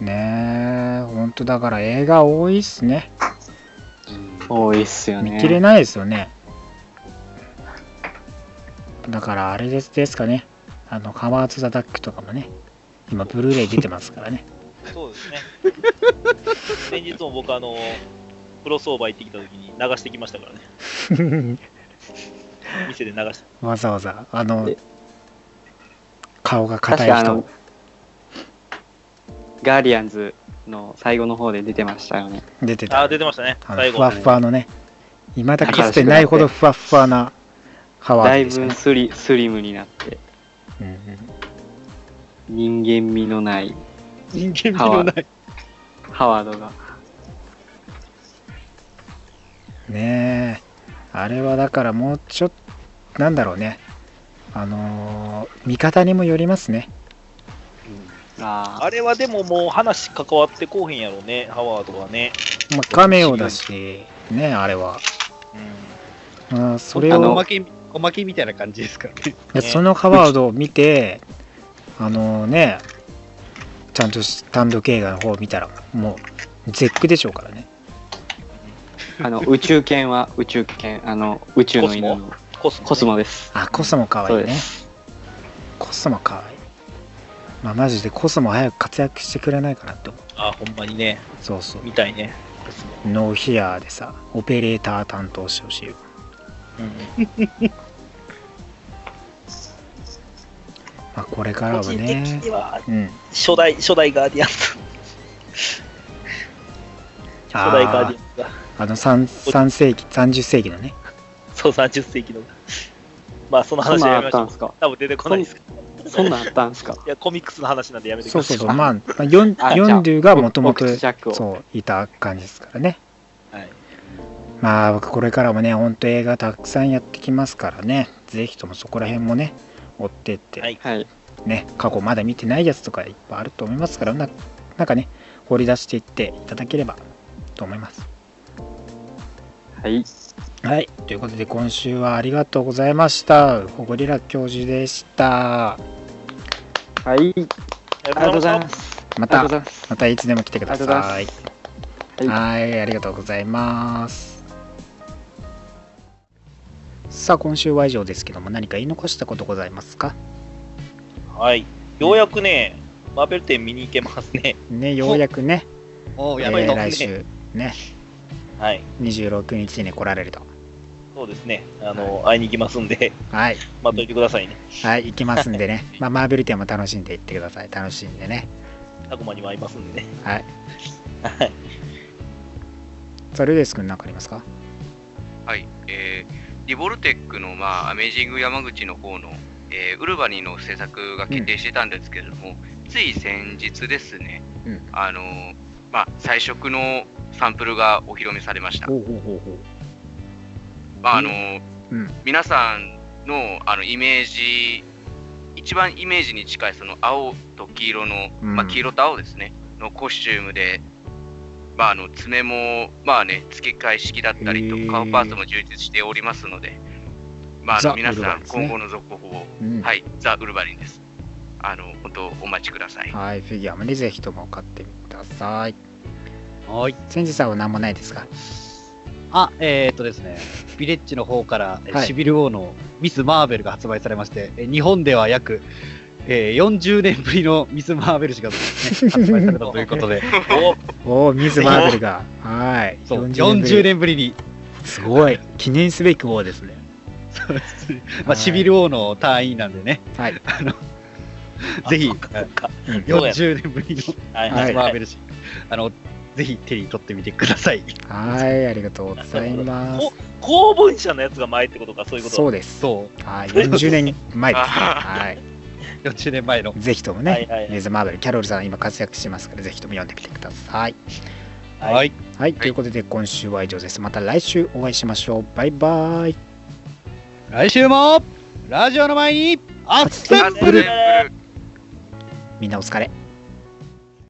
ねえ、ほんとだから映画多いっすね。多いっすよね。見切れないですよね。だからあれですですかね。あの、ハワーツ・ザ・ダックとかもね、今、ブルーレイ出てますからね。そうですね。先日も僕、あの、クロスオーバー行ってきた時に流してきましたからね。(laughs) 店で流して。わざわざ、あので、顔が確硬い人かあの、ガーディアンズの最後の方で出てましたよね。出てた。あ、出てましたね。最後。あのふわふわのね、今だかつてないほどふわふわなハワだいードでしたね。ぶスリスリムになって、うんうん人間味のない人間味のない。ハワードが。ねえあれはだからもうちょっとなんだろうね。あのー見方にもよりますね。ああれはでももう話関わってこうへんやろね、ハワードはね。まあカメオだしねあれは、うん。まあ、それあのをおまけ、おまけみたいな感じですからね。でそのハワードを見てあのねちゃんと単独映画の方を見たらもう絶句でしょうからね。あの宇宙犬は宇宙犬、あの宇宙の犬のコスモ、コスモです。あコスモかわいいね。コスモかわいいまあマジでコスモ早く活躍してくれないかなって思うあ、ほんまにね。そうそうみたいね。ノーウェアでさオペレーター担当してほしいようん。まあこれからはねには、うん初代、初代ガーディアンズ。初代ガーディアンズが。あの 3, 3世紀30世紀のねそう、30世紀の。まあ、その話やめましょう。多分出てこないですけど。そんなんあったんすか？(laughs) いや、コミックスの話なんでやめてくそうださい。そうそうまあまあヨンあヨンドゥがもともとそういた感じですからねはい。まあ僕これからもねほんと映画たくさんやってきますからねぜひともそこら辺もね追ってって、はいはい。ね過去まだ見てないやつとかいっぱいあると思いますからななんかね掘り出していっていただければと思いますはい。はいということで今週はありがとうございましたホゴリラ教授でしたはい。ありがとうございます。またまたいつでも来てくださいはい、ありがとうございます。さあ、今週は以上ですけども、何か言い残したことございますか？はい。ようやくね、マーベル展見に行けますね。ね、ようやくね、おえやばい来週、ね、はい。26日に来られると。そうですね。あの、会いに行きますんで、はい、待っといてくださいね。はい、行きますんでね、(laughs) まあ、マーベル展も楽しんでいってください。楽しんでね。タコマにも会いますんでね。はい。はい。それですくん、何かありますか？はい、えー、リボルテックの、まあ、アメージング山口の方の、えーウルバニの制作が決定してたんですけれども、つい先日ですね、うんあのーまあ、彩色のサンプルがお披露目されました。ほうほうほうほまああのーうん皆さんのあのイメージ、一番イメージに近いその青と黄色の、うんまあ、黄色と青ですね、のコスチュームで、まあ、あの爪も、まあね、付け替え式だったりと顔パーツも充実しておりますので、まあ、あザの皆さん、ね今後の続報を、うんはい、ザ・ウルヴァリンです。あの、本当、お待ちください。はい、フィギュアもね、ぜひとも買ってみてください。はい。千治さんは何もないですか？あ、えーっとですね、ビレッジの方から、えはいシビル王のミス・マーベルが発売されまして、え日本では約、えー40年ぶりの (laughs) ミス・マーベル誌が、ね、発売されたということで、おおお、ミズ・マーベルが。はい。そうぶり40年ぶりに、すごい。記念すべき号ですね。(laughs) まあ、シビル王の隊員なんでね、はい。ぜひ、そっかそっかうんそうや40年ぶりのミス・マはいーベル誌、あの、ぜひ手に取ってみてください。はい、ありがとうございますこ。公文社のやつが前ってことか、そういうこと？そうです。そう、はい、40年前ですね。あはい。40年前の。ぜひともねはいはいはい、ミズ・マーベル、キャロルさん今活躍してますから、ぜひとも読んでみてください。はいはい。はい、ということで今週は以上です。また来週お会いしましょう。バイバイ。来週も、ラジオの前に、アッセンブルアッセンブルみんなお疲れ。